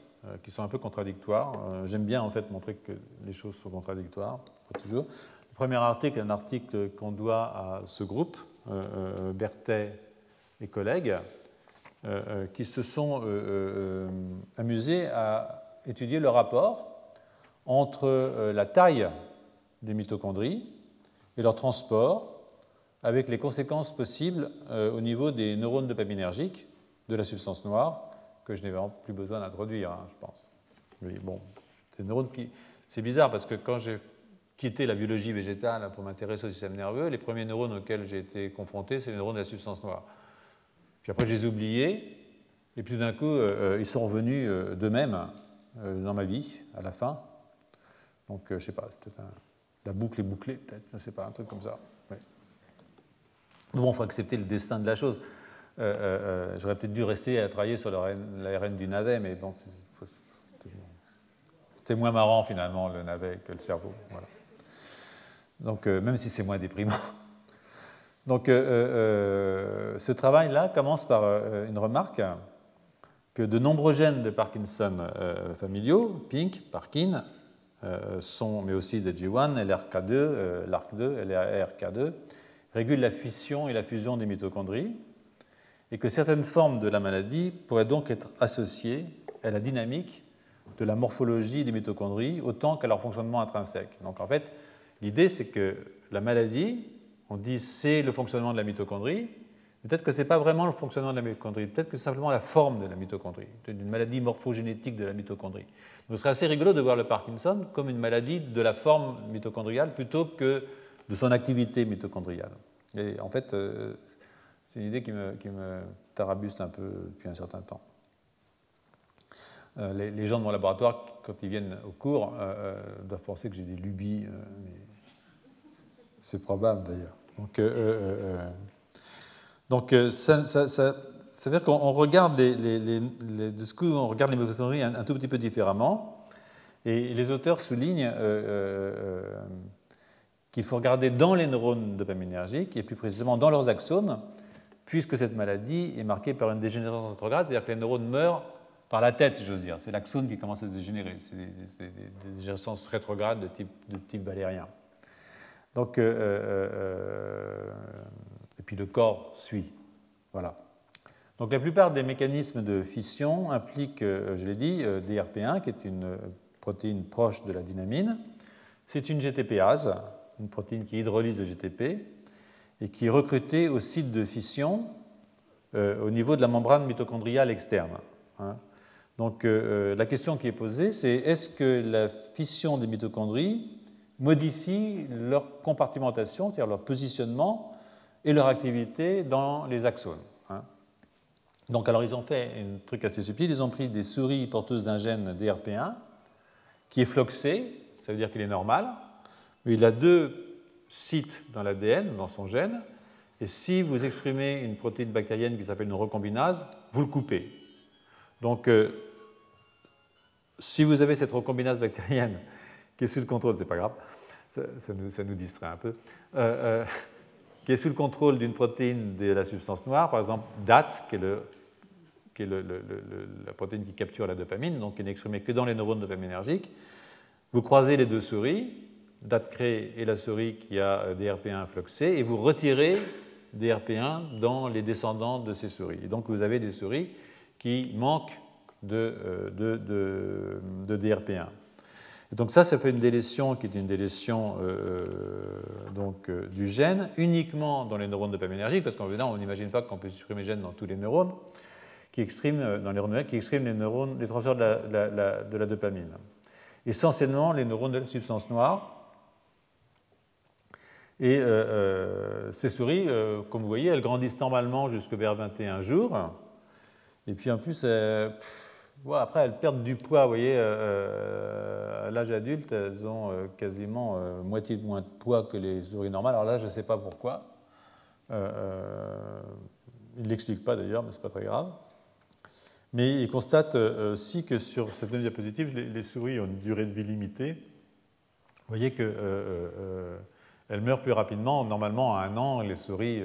qui sont un peu contradictoires. J'aime bien en fait montrer que les choses sont contradictoires, pas toujours. Le premier article est un article qu'on doit à ce groupe, Berthet et collègues, euh, euh, qui se sont euh, amusés à étudier le rapport entre la taille des mitochondries et leur transport avec les conséquences possibles au niveau des neurones dopaminergiques de la substance noire que je n'ai vraiment plus besoin d'introduire, hein, je pense. Mais bon, c'est neurones qui... C'est bizarre parce que quand j'ai quitté la biologie végétale pour m'intéresser au système nerveux, les premiers neurones auxquels j'ai été confronté, c'est les neurones de la substance noire. Puis après, je les ai et puis d'un coup, euh, euh, ils sont revenus euh, d'eux-mêmes dans ma vie, à la fin. Donc, je ne sais pas, peut-être la boucle est bouclée, peut-être, je ne sais pas, un truc comme ça. Bon, il faut accepter le destin de la chose. J'aurais peut-être dû rester à travailler sur l'ARN du navet, mais bon, c'est moins marrant finalement le navet que le cerveau. Donc, même si c'est moins déprimant. *laughs* Donc euh, euh, ce travail-là commence par euh, une remarque que de nombreux gènes de Parkinson familiaux, Pink, Parkin, sont, mais aussi de G1, LRK2, LARC2, LRK2, régulent la fission et la fusion des mitochondries, et que certaines formes de la maladie pourraient donc être associées à la dynamique de la morphologie des mitochondries autant qu'à leur fonctionnement intrinsèque. Donc en fait, l'idée c'est que la maladie on dit c'est le fonctionnement de la mitochondrie, peut-être que ce n'est pas vraiment le fonctionnement de la mitochondrie, peut-être que c'est simplement la forme de la mitochondrie, une maladie morphogénétique de la mitochondrie. Donc ce serait assez rigolo de voir le Parkinson comme une maladie de la forme mitochondriale plutôt que de son activité mitochondriale. Et en fait, euh, c'est une idée qui me, tarabuste un peu depuis un certain temps. Euh, les, gens de mon laboratoire, quand ils viennent au cours, euh, doivent penser que j'ai des lubies, c'est probable d'ailleurs. Donc, euh, euh, euh, donc ça, veut dire qu'on regarde les, les, on regarde les un, tout petit peu différemment. Et les auteurs soulignent qu'il faut regarder dans les neurones dopaminergiques et plus précisément dans leurs axones, puisque cette maladie est marquée par une dégénérescence rétrograde, c'est-à-dire que les neurones meurent par la tête, j'ose dire. C'est l'axone qui commence à se dégénérer. C'est des, des, dégénérescences rétrogrades de type, de type valérien. Donc, euh, euh, euh, et puis le corps suit. Voilà. Donc la plupart des mécanismes de fission impliquent, je l'ai dit, DRP1, qui est une protéine proche de la dynamine. C'est une GTPase, une protéine qui hydrolyse le GTP et qui est recrutée au site de fission au niveau de la membrane mitochondriale externe. Hein. Donc la question qui est posée, c'est est-ce que la fission des mitochondries modifient leur compartimentation, c'est-à-dire leur positionnement et leur activité dans les axones. Hein. Donc, alors, ils ont fait un truc assez subtil. Ils ont pris des souris porteuses d'un gène DRP1 qui est floxé, ça veut dire qu'il est normal, mais il a deux sites dans l'ADN, dans son gène, et si vous exprimez une protéine bactérienne qui s'appelle une recombinase, vous le coupez. Donc, euh, si vous avez cette recombinase bactérienne qui est sous le contrôle, c'est pas grave, ça, nous, distrait un peu, euh, euh, qui est sous le contrôle d'une protéine de la substance noire, par exemple DAT, qui est, le, qui est la protéine qui capture la dopamine, donc qui n'est exprimée que dans les neurones dopaminergiques. Vous croisez les deux souris, DATCRE et la souris qui a DRP1 fluxé, et vous retirez DRP1 dans les descendants de ces souris. Et donc vous avez des souris qui manquent de, de, DRP1. Et donc ça, ça fait une délétion qui est une délétion donc, du gène uniquement dans les neurones dopaminergiques, parce qu'en on n'imagine pas qu'on peut supprimer le gène dans tous les neurones qui expriment, dans les neurones qui expriment les neurones, les transferts de la, de la dopamine essentiellement les neurones de la substance noire. Et euh, euh, ces souris, euh, comme vous voyez, elles grandissent normalement jusqu'à vers 21 jours. Et puis en plus, après, elles perdent du poids. Vous voyez, à l'âge adulte, elles ont quasiment moitié de moins de poids que les souris normales. Alors là, je ne sais pas pourquoi. il ne l'explique pas d'ailleurs, mais ce n'est pas très grave. Mais il constate aussi que sur cette même diapositive, les, souris ont une durée de vie limitée. Vous voyez qu'elles euh, euh, meurent plus rapidement. Normalement, à un an, les souris,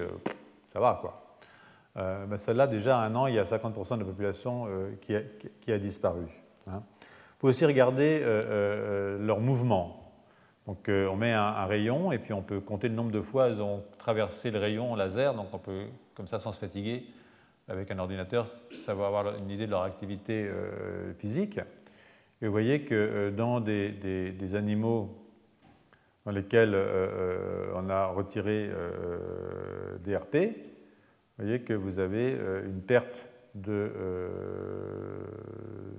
ça va quoi. Ben Celle-là, déjà à un an, il y a 50% de la population qui a, qui, a, disparu. Hein. Vous pouvez aussi regarder leur mouvement. Donc on met un, rayon et puis on peut compter le nombre de fois elles ont traversé le rayon laser, donc on peut, comme ça, sans se fatiguer, avec un ordinateur, va avoir une idée de leur activité euh, physique. Et vous voyez que euh, dans des, animaux dans lesquels euh, on a retiré des RP, vous voyez que vous avez une perte de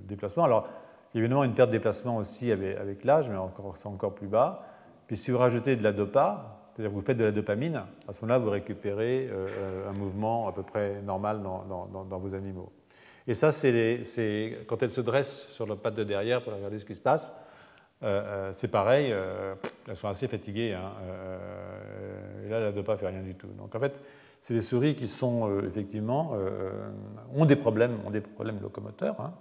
déplacement. Alors, évidemment une perte de déplacement aussi avec, l'âge, mais encore, c'est encore plus bas. Puis si vous rajoutez de la dopa, c'est-à-dire que vous faites de la dopamine, à ce moment-là, vous récupérez euh, un mouvement à peu près normal dans, vos animaux. Et ça, c'est quand elles se dressent sur leur patte de derrière pour regarder ce qui se passe, euh, euh, c'est pareil, elles sont assez fatiguées. Hein, et là, la dopa ne fait rien du tout. Donc en fait, c'est des souris qui sont effectivement ont des problèmes, ont des problèmes locomoteurs. Hein,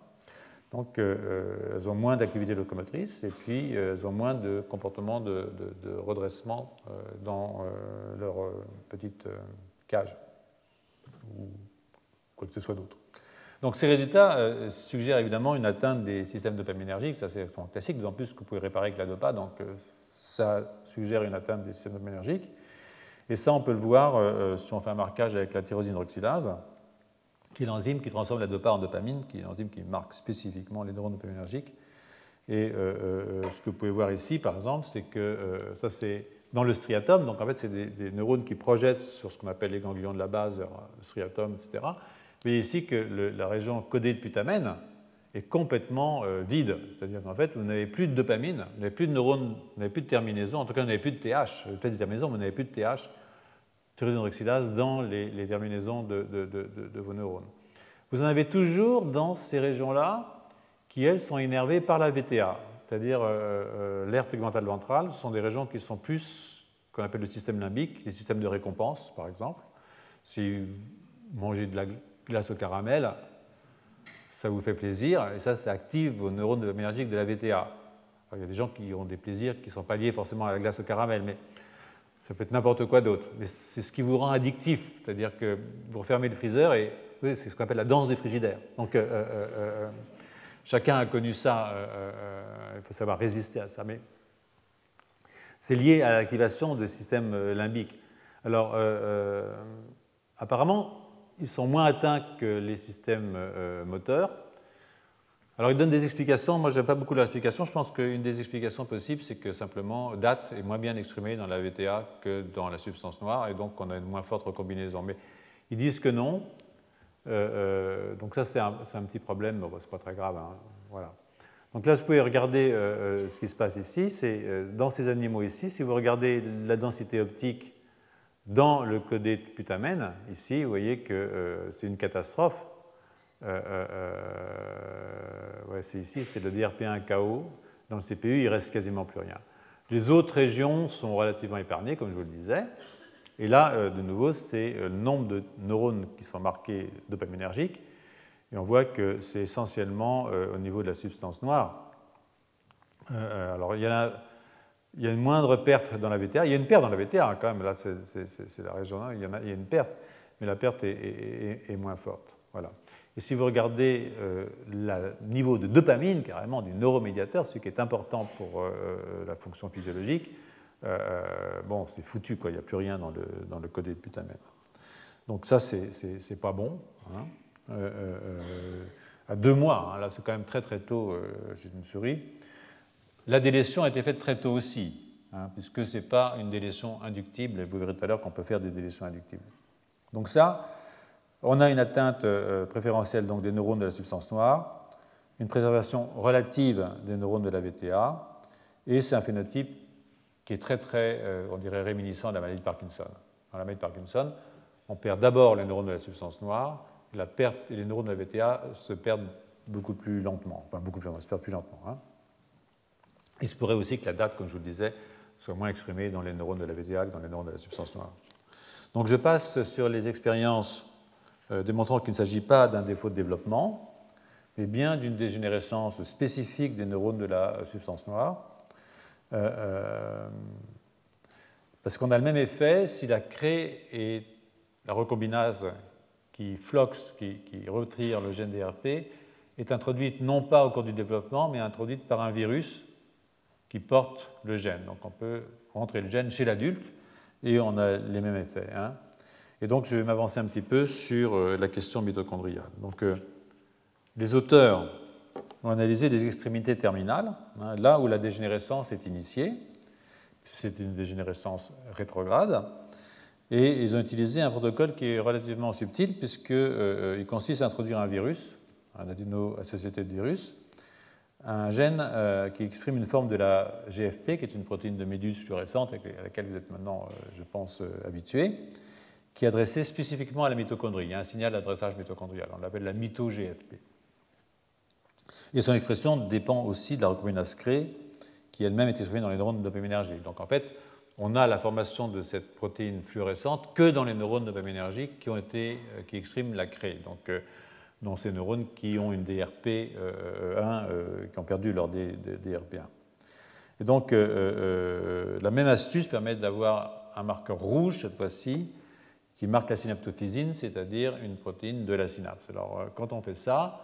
donc, euh, euh, elles ont moins d'activité locomotrice et puis euh, elles ont moins de comportement de, redressement dans leur petite cage ou quoi que ce soit d'autre. Donc, ces résultats suggèrent évidemment une atteinte des systèmes dopaminergiques, ça c'est classique, d'autant plus que vous pouvez réparer avec la dopa, donc ça suggère une atteinte des systèmes dopaminergiques. Et ça, on peut le voir si on fait un marquage avec la tyrosine oxydase qui est l'enzyme qui transforme la dopa en dopamine, qui est l'enzyme qui marque spécifiquement les neurones dopaminergiques. Et euh, euh, ce que vous pouvez voir ici, par exemple, c'est que euh, ça, c'est dans le striatum. Donc, en fait, c'est des, neurones qui projettent sur ce qu'on appelle les ganglions de la base, le striatum, etc. Vous voyez ici que la région codée de putamène est complètement vide. C'est-à-dire qu'en fait, vous n'avez plus de dopamine, vous n'avez plus de neurones, vous n'avez plus de terminaison, en tout cas, vous n'avez plus de TH. Peut-être des terminaisons, mais vous n'avez plus de TH tyrosine dans les, terminaisons de, vos neurones. Vous en avez toujours dans ces régions-là qui, elles, sont innervées par la VTA, c'est-à-dire euh, euh, l'aire tegmentale ventrale. Ce sont des régions qui sont plus qu'on appelle le système limbique, les systèmes de récompense, par exemple. Si vous mangez de la glace au caramel, ça vous fait plaisir, et ça, ça active vos neurones énergiques de la VTA. il y a des gens qui ont des plaisirs qui ne sont pas liés forcément à la glace au caramel, mais ça peut être n'importe quoi d'autre. Mais c'est ce qui vous rend addictif. C'est-à-dire que vous refermez le freezer et c'est ce qu'on appelle la danse des frigidaires. Donc, euh, euh, euh, chacun a connu ça. il faut savoir résister à ça. Mais c'est lié à l'activation de systèmes limbiques. Alors, apparemment, ils sont moins atteints que les systèmes moteurs. Alors il donne des explications, moi je n'aime pas beaucoup l'explication, je pense qu'une des explications possibles c'est que simplement DAT est moins bien exprimé dans la VTA que dans la substance noire et donc on a une moins forte recombinaison. Mais ils disent que non, euh, euh, donc ça c'est un, petit problème, bon, c'est pas très grave. Hein, voilà. Donc là vous pouvez regarder euh, ce qui se passe ici, c'est dans ces animaux ici, si vous regardez la densité optique dans le codé de putamène, ici vous voyez que c'est une catastrophe euh, euh, euh, c'est ici, c'est le DRP1 KO. Dans le CPU, il reste quasiment plus rien. Les autres régions sont relativement épargnées, comme je vous le disais. Et là, de nouveau, c'est le nombre de neurones qui sont marqués dopaminergiques. Et on voit que c'est essentiellement au niveau de la substance noire. alors, il y, a, il y, a, une moindre perte dans la VTA. Il y a une perte dans la VTA, hein, quand même. Là, c'est la région, il y, a, il y, a, une perte, mais la perte est, moins forte. Voilà. Et si vous regardez euh, le niveau de dopamine, carrément du neuromédiateur, ce qui est important pour euh, la fonction physiologique, bon, c'est foutu, il n'y a plus rien dans le, dans codé de putamètre. Donc ça, c'est pas bon. Hein. à deux mois, hein, là c'est quand même très très tôt chez une souris. La délétion a été faite très tôt aussi, hein, puisque ce n'est pas une délétion inductible, et vous verrez tout à l'heure qu'on peut faire des délétions inductibles. Donc ça, on a une atteinte euh, préférentielle donc, des neurones de la substance noire, une préservation relative des neurones de la VTA, et c'est un phénotype qui est très, très, euh, on dirait, réminiscent de la maladie de Parkinson. Dans la maladie de Parkinson, on perd d'abord les neurones de la substance noire, la perte, les neurones de la VTA se perdent beaucoup plus lentement, enfin beaucoup plus lentement, se perdent plus lentement. Hein. Il se pourrait aussi que la date, comme je vous le disais, soit moins exprimée dans les neurones de la VTA que dans les neurones de la substance noire. Donc je passe sur les expériences euh, démontrant qu'il ne s'agit pas d'un défaut de développement, mais bien d'une dégénérescence spécifique des neurones de la substance noire. Euh, euh, parce qu'on a le même effet si la crée et la recombinase qui floxe, qui, qui retire le gène DRP, est introduite non pas au cours du développement, mais introduite par un virus qui porte le gène. Donc on peut rentrer le gène chez l'adulte et on a les mêmes effets. Hein. Et donc je vais m'avancer un petit peu sur euh, la question mitochondriale. Donc euh, les auteurs ont analysé les extrémités terminales, hein, là où la dégénérescence est initiée. C'est une dégénérescence rétrograde. Et ils ont utilisé un protocole qui est relativement subtil puisqu'il euh, consiste à introduire un virus, un de virus, un gène euh, qui exprime une forme de la GFP, qui est une protéine de méduse fluorescente à laquelle vous êtes maintenant, euh, je pense, euh, habitué, qui est adressée spécifiquement à la mitochondrie. Il y a un signal d'adressage mitochondrial, on l'appelle la mito-GFP. Et son expression dépend aussi de la recombinase CRE, qui elle-même est exprimée dans les neurones de dopaminergique. Donc en fait, on a la formation de cette protéine fluorescente que dans les neurones de dopaminergique qui, ont été, qui expriment la CRE. Donc dans ces neurones qui ont une DRP1, euh, euh, qui ont perdu leur DRP1. Et donc, euh, la même astuce permet d'avoir un marqueur rouge, cette fois-ci, qui marque la synaptophysine, c'est-à-dire une protéine de la synapse. Alors, quand on fait ça,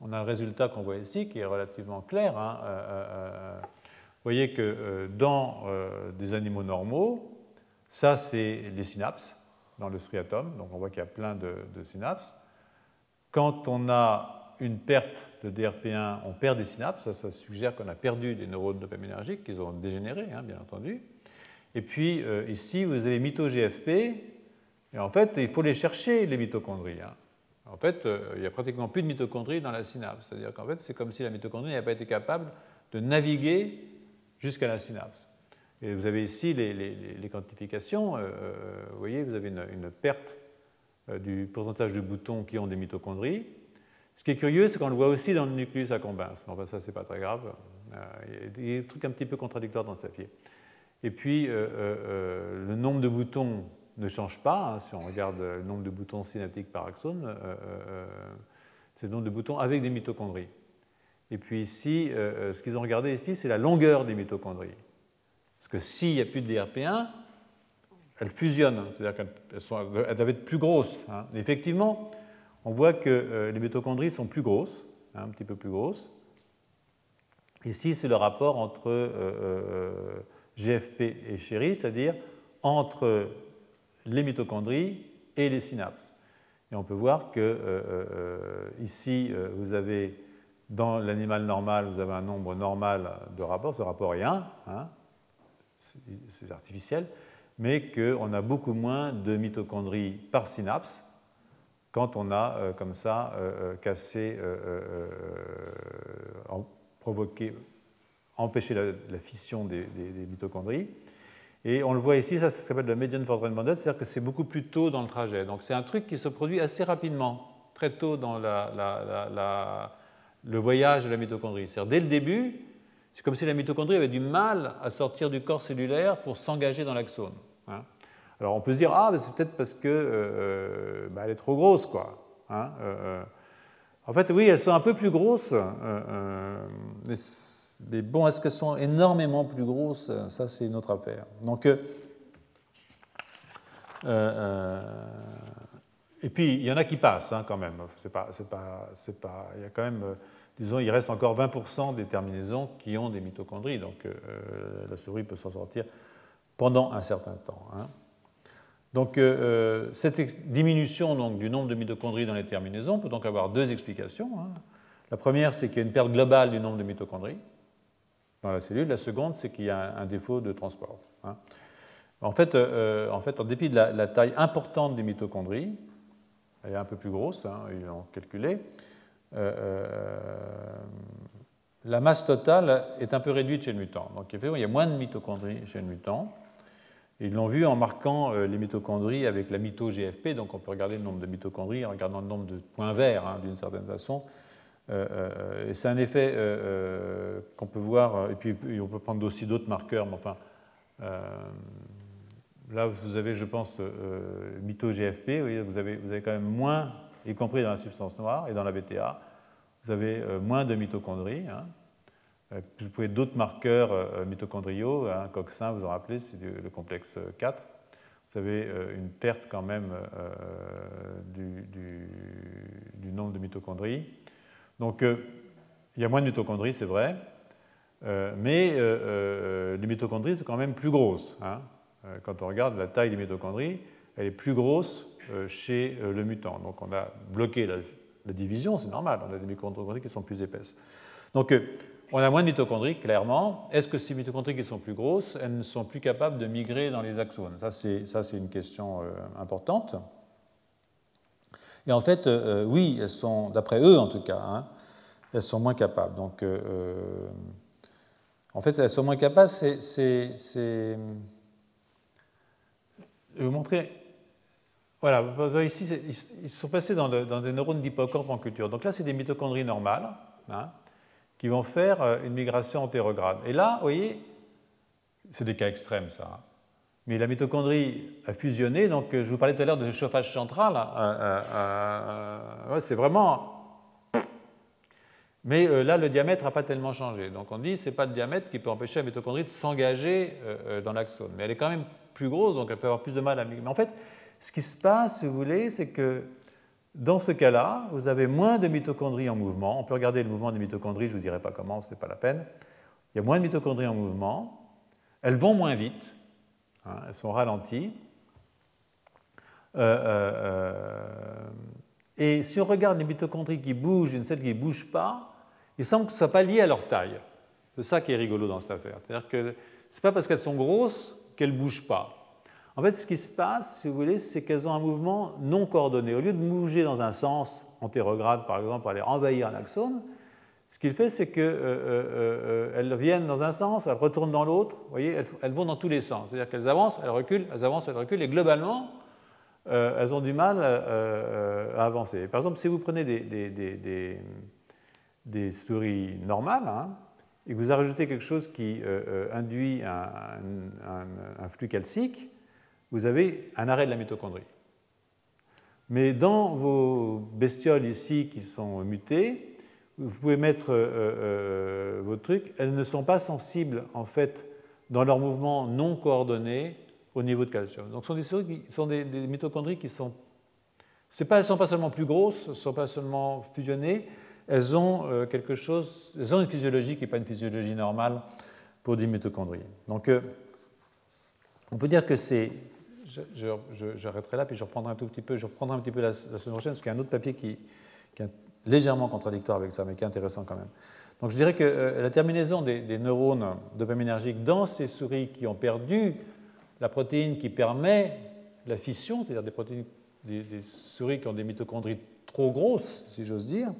on a le résultat qu'on voit ici, qui est relativement clair. Hein. vous voyez que dans des animaux normaux, ça, c'est les synapses dans le striatum. Donc, on voit qu'il y a plein de synapses. Quand on a une perte de DRP1, on perd des synapses. Ça, suggère qu'on a perdu des neurones dopaminergiques, qu'ils ont dégénéré, hein, bien entendu. Et puis euh, ici, vous avez mito-GFP. Et en fait, il faut les chercher, les mitochondries. Hein. En fait, euh, il n'y a pratiquement plus de mitochondries dans la synapse. C'est-à-dire qu'en fait, c'est comme si la mitochondrie n'avait pas été capable de naviguer jusqu'à la synapse. Et vous avez ici les, quantifications. Euh, vous voyez, vous avez une perte du pourcentage de boutons qui ont des mitochondries. Ce qui est curieux, c'est qu'on le voit aussi dans le nucléus accumbens. Mais enfin, ça, c'est pas très grave. Euh, il y a des trucs un petit peu contradictoires dans ce papier. Et puis, euh, le nombre de boutons ne change pas. Hein. si on regarde le nombre de boutons synaptiques par axone, c'est le nombre de boutons avec des mitochondries. Et puis ici, ce qu'ils ont regardé ici, c'est la longueur des mitochondries. Parce que s'il n'y a plus de DRP1, elles fusionnent, c'est-à-dire qu'elles doivent être plus grosses. Hein. Effectivement, on voit que euh, les mitochondries sont plus grosses, hein, un petit peu plus grosses. Ici, c'est le rapport entre euh, euh, GFP et chéri, c'est-à-dire entre les mitochondries et les synapses. Et on peut voir que ici, vous avez dans l'animal normal, vous avez un nombre normal de rapports. Ce rapport est 1, hein, c'est artificiel mais qu'on a beaucoup moins de mitochondries par synapse quand on a euh, comme ça euh, euh, cassé, provoqué, empêché la, fission des, mitochondries. Et on le voit ici, ça, s'appelle la median Fordren bundle, c'est-à-dire que c'est beaucoup plus tôt dans le trajet. Donc c'est un truc qui se produit assez rapidement, très tôt dans le voyage de la mitochondrie. C'est-à-dire dès le début, c'est comme si la mitochondrie avait du mal à sortir du corps cellulaire pour s'engager dans l'axone. Hein. Alors on peut se dire, ah, c'est peut-être parce qu'elle euh, euh, bah, est trop grosse, quoi. Hein, euh, en fait, oui, elles sont un peu plus grosses, mais, bon, est-ce qu'elles sont énormément plus grosses? Ça, c'est une autre affaire. Donc, et puis, il y en a qui passent hein, quand même. C'est pas, pas, pas, il y a quand même, disons, il reste encore 20% des terminaisons qui ont des mitochondries. Donc, la souris peut s'en sortir pendant un certain temps. Hein. Donc cette diminution donc, du nombre de mitochondries dans les terminaisons peut donc avoir deux explications. Hein. La première, c'est qu'il y a une perte globale du nombre de mitochondries dans la cellule. La seconde, c'est qu'il y a un, défaut de transport. Hein. En, fait, euh, en, fait, en dépit de la, taille importante des mitochondries, elle est un peu plus grosse, ils l'ont calculé, euh, euh, la masse totale est un peu réduite chez le mutant. Donc il y a moins de mitochondries chez le mutant. Ils l'ont vu en marquant les mitochondries avec la mito-GFP, donc on peut regarder le nombre de mitochondries en regardant le nombre de points verts hein, d'une certaine façon. Euh, euh, c'est un effet euh, qu'on peut voir, et puis on peut prendre aussi d'autres marqueurs, mais enfin, là vous avez, je pense, MITO-GFP, vous, avez, vous avez quand même moins, y compris dans la substance noire et dans la BTA, vous avez moins de mitochondries. Hein. Vous pouvez d'autres marqueurs mitochondriaux, hein, COX-1, vous en rappelez, c'est le complexe 4. Vous avez une perte quand même du, nombre de mitochondries. Donc euh, il y a moins de mitochondries, c'est vrai, euh, mais euh, les mitochondries sont quand même plus grosses. Hein. Quand on regarde la taille des mitochondries, elle est plus grosse chez le mutant. Donc on a bloqué la, division, c'est normal, on a des mitochondries qui sont plus épaisses. Donc on a moins de mitochondries, clairement. Est-ce que ces mitochondries qui sont plus grosses, elles ne sont plus capables de migrer dans les axones? Ça, c'est une question importante. Et en fait, euh, oui, elles sont, d'après eux en tout cas, hein, elles sont moins capables. Donc, euh, euh, en fait, elles sont moins capables, c'est. Je vais vous montrer. Voilà, ici, ils sont passés dans, des neurones d'hippocampe en culture. Donc là, c'est des mitochondries normales hein, qui vont faire une migration antérograde. Et là, vous voyez, c'est des cas extrêmes, ça. Mais la mitochondrie a fusionné. Donc, je vous parlais tout à l'heure de chauffage central. Hein, euh, euh, euh, c'est vraiment. *sniffs* Mais là, le diamètre n'a pas tellement changé. Donc, on dit que ce n'est pas le diamètre qui peut empêcher la mitochondrie de s'engager dans l'axone. Mais elle est quand même plus grosse, donc elle peut avoir plus de mal à migrer. Mais en fait, ce qui se passe, si vous voulez, c'est que dans ce cas-là, vous avez moins de mitochondries en mouvement. On peut regarder le mouvement des mitochondries, je ne vous dirai pas comment, ce n'est pas la peine. Il y a moins de mitochondries en mouvement. Elles vont moins vite. Hein, elles sont ralenties. Euh, euh, euh, et si on regarde les mitochondries qui bougent et celles qui ne bougent pas, il semble que ce ne soit pas lié à leur taille. C'est ça qui est rigolo dans cette affaire. C'est-à-dire que ce n'est pas parce qu'elles sont grosses qu'elles ne bougent pas. En fait, ce qui se passe, si vous voulez, c'est qu'elles ont un mouvement non coordonné. Au lieu de bouger dans un sens, antérograde par exemple, pour aller envahir un axone, ce qu'il fait, c'est qu'elles euh, euh, euh, viennent dans un sens, elles retournent dans l'autre. Vous voyez, elles, vont dans tous les sens. C'est-à-dire qu'elles avancent, elles reculent, elles avancent, elles reculent, et globalement, elles ont du mal à avancer. Par exemple, si vous prenez des, souris normales, hein, et que vous rajoutez quelque chose qui induit un, flux calcique, vous avez un arrêt de la mitochondrie. Mais dans vos bestioles ici qui sont mutées, vous pouvez mettre euh, euh, vos trucs, elles ne sont pas sensibles en fait dans leur mouvement non coordonné au niveau de calcium. Donc ce sont des, qui sont des, mitochondries qui sont, pas, elles ne sont pas seulement plus grosses, ne sont pas seulement fusionnées, elles ont euh, quelque chose, elles ont une physiologie qui n'est pas une physiologie normale pour des mitochondries. Donc on peut dire que c'est, j'arrêterai là puis je reprendrai un tout petit peu, je reprendrai un petit peu la, semaine prochaine parce qu'il y a un autre papier qui, qui légèrement contradictoire avec ça, mais qui est intéressant quand même. Donc je dirais que euh, la terminaison des, neurones dopaminergiques dans ces souris qui ont perdu la protéine qui permet la fission, c'est-à-dire des, des, souris qui ont des mitochondries trop grosses, si j'ose dire,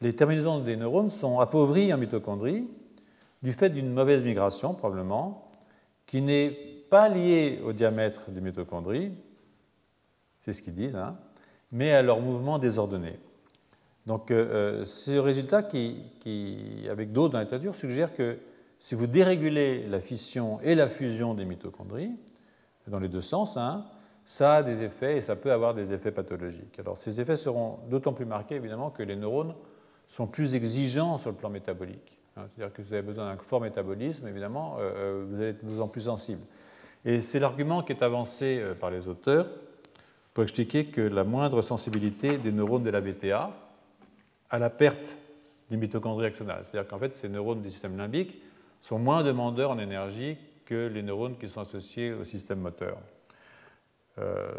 les terminaisons des neurones sont appauvries en mitochondries du fait d'une mauvaise migration, probablement, qui n'est pas liée au diamètre des mitochondries, c'est ce qu'ils disent, hein, mais à leur mouvement désordonné. Donc euh, euh, ce résultat qui, avec d'autres dans la littérature, suggère que si vous dérégulez la fission et la fusion des mitochondries, dans les deux sens, hein, ça a des effets et ça peut avoir des effets pathologiques. Alors ces effets seront d'autant plus marqués évidemment que les neurones sont plus exigeants sur le plan métabolique. Hein. C'est-à-dire que vous avez besoin d'un fort métabolisme, évidemment, euh, vous allez être de plus en plus sensible. Et c'est l'argument qui est avancé par les auteurs pour expliquer que la moindre sensibilité des neurones de la BTA, à la perte des mitochondries axonales. C'est-à-dire qu'en fait, ces neurones du système limbique sont moins demandeurs en énergie que les neurones qui sont associés au système moteur. Euh,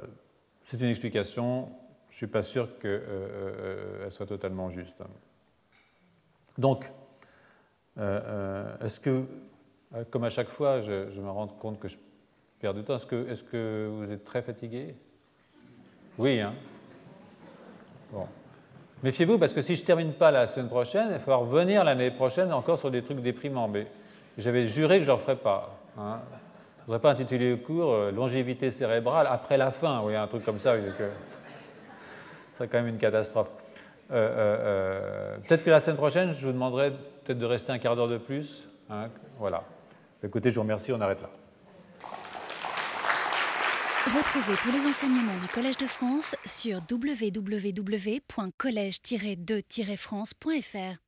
c'est une explication, je ne suis pas sûr qu'elle euh, soit totalement juste. Donc, est-ce que, comme à chaque fois, je, me rends compte que je temps, est-ce que, vous êtes très fatigué? Oui, hein Bon. Méfiez-vous parce que si je ne termine pas la semaine prochaine, il va falloir venir l'année prochaine encore sur des trucs déprimants. Mais j'avais juré que je ne ferais pas. Hein. Je ne voudrais pas intituler le cours euh, Longévité cérébrale après la fin, oui, un truc comme ça. Ce serait quand même une catastrophe. Euh, euh, peut-être que la semaine prochaine, je vous demanderai peut-être de rester un quart d'heure de plus. Hein. Voilà. Écoutez, je vous remercie, on arrête là. Retrouvez tous les enseignements du Collège de France sur www.colège-2-france.fr.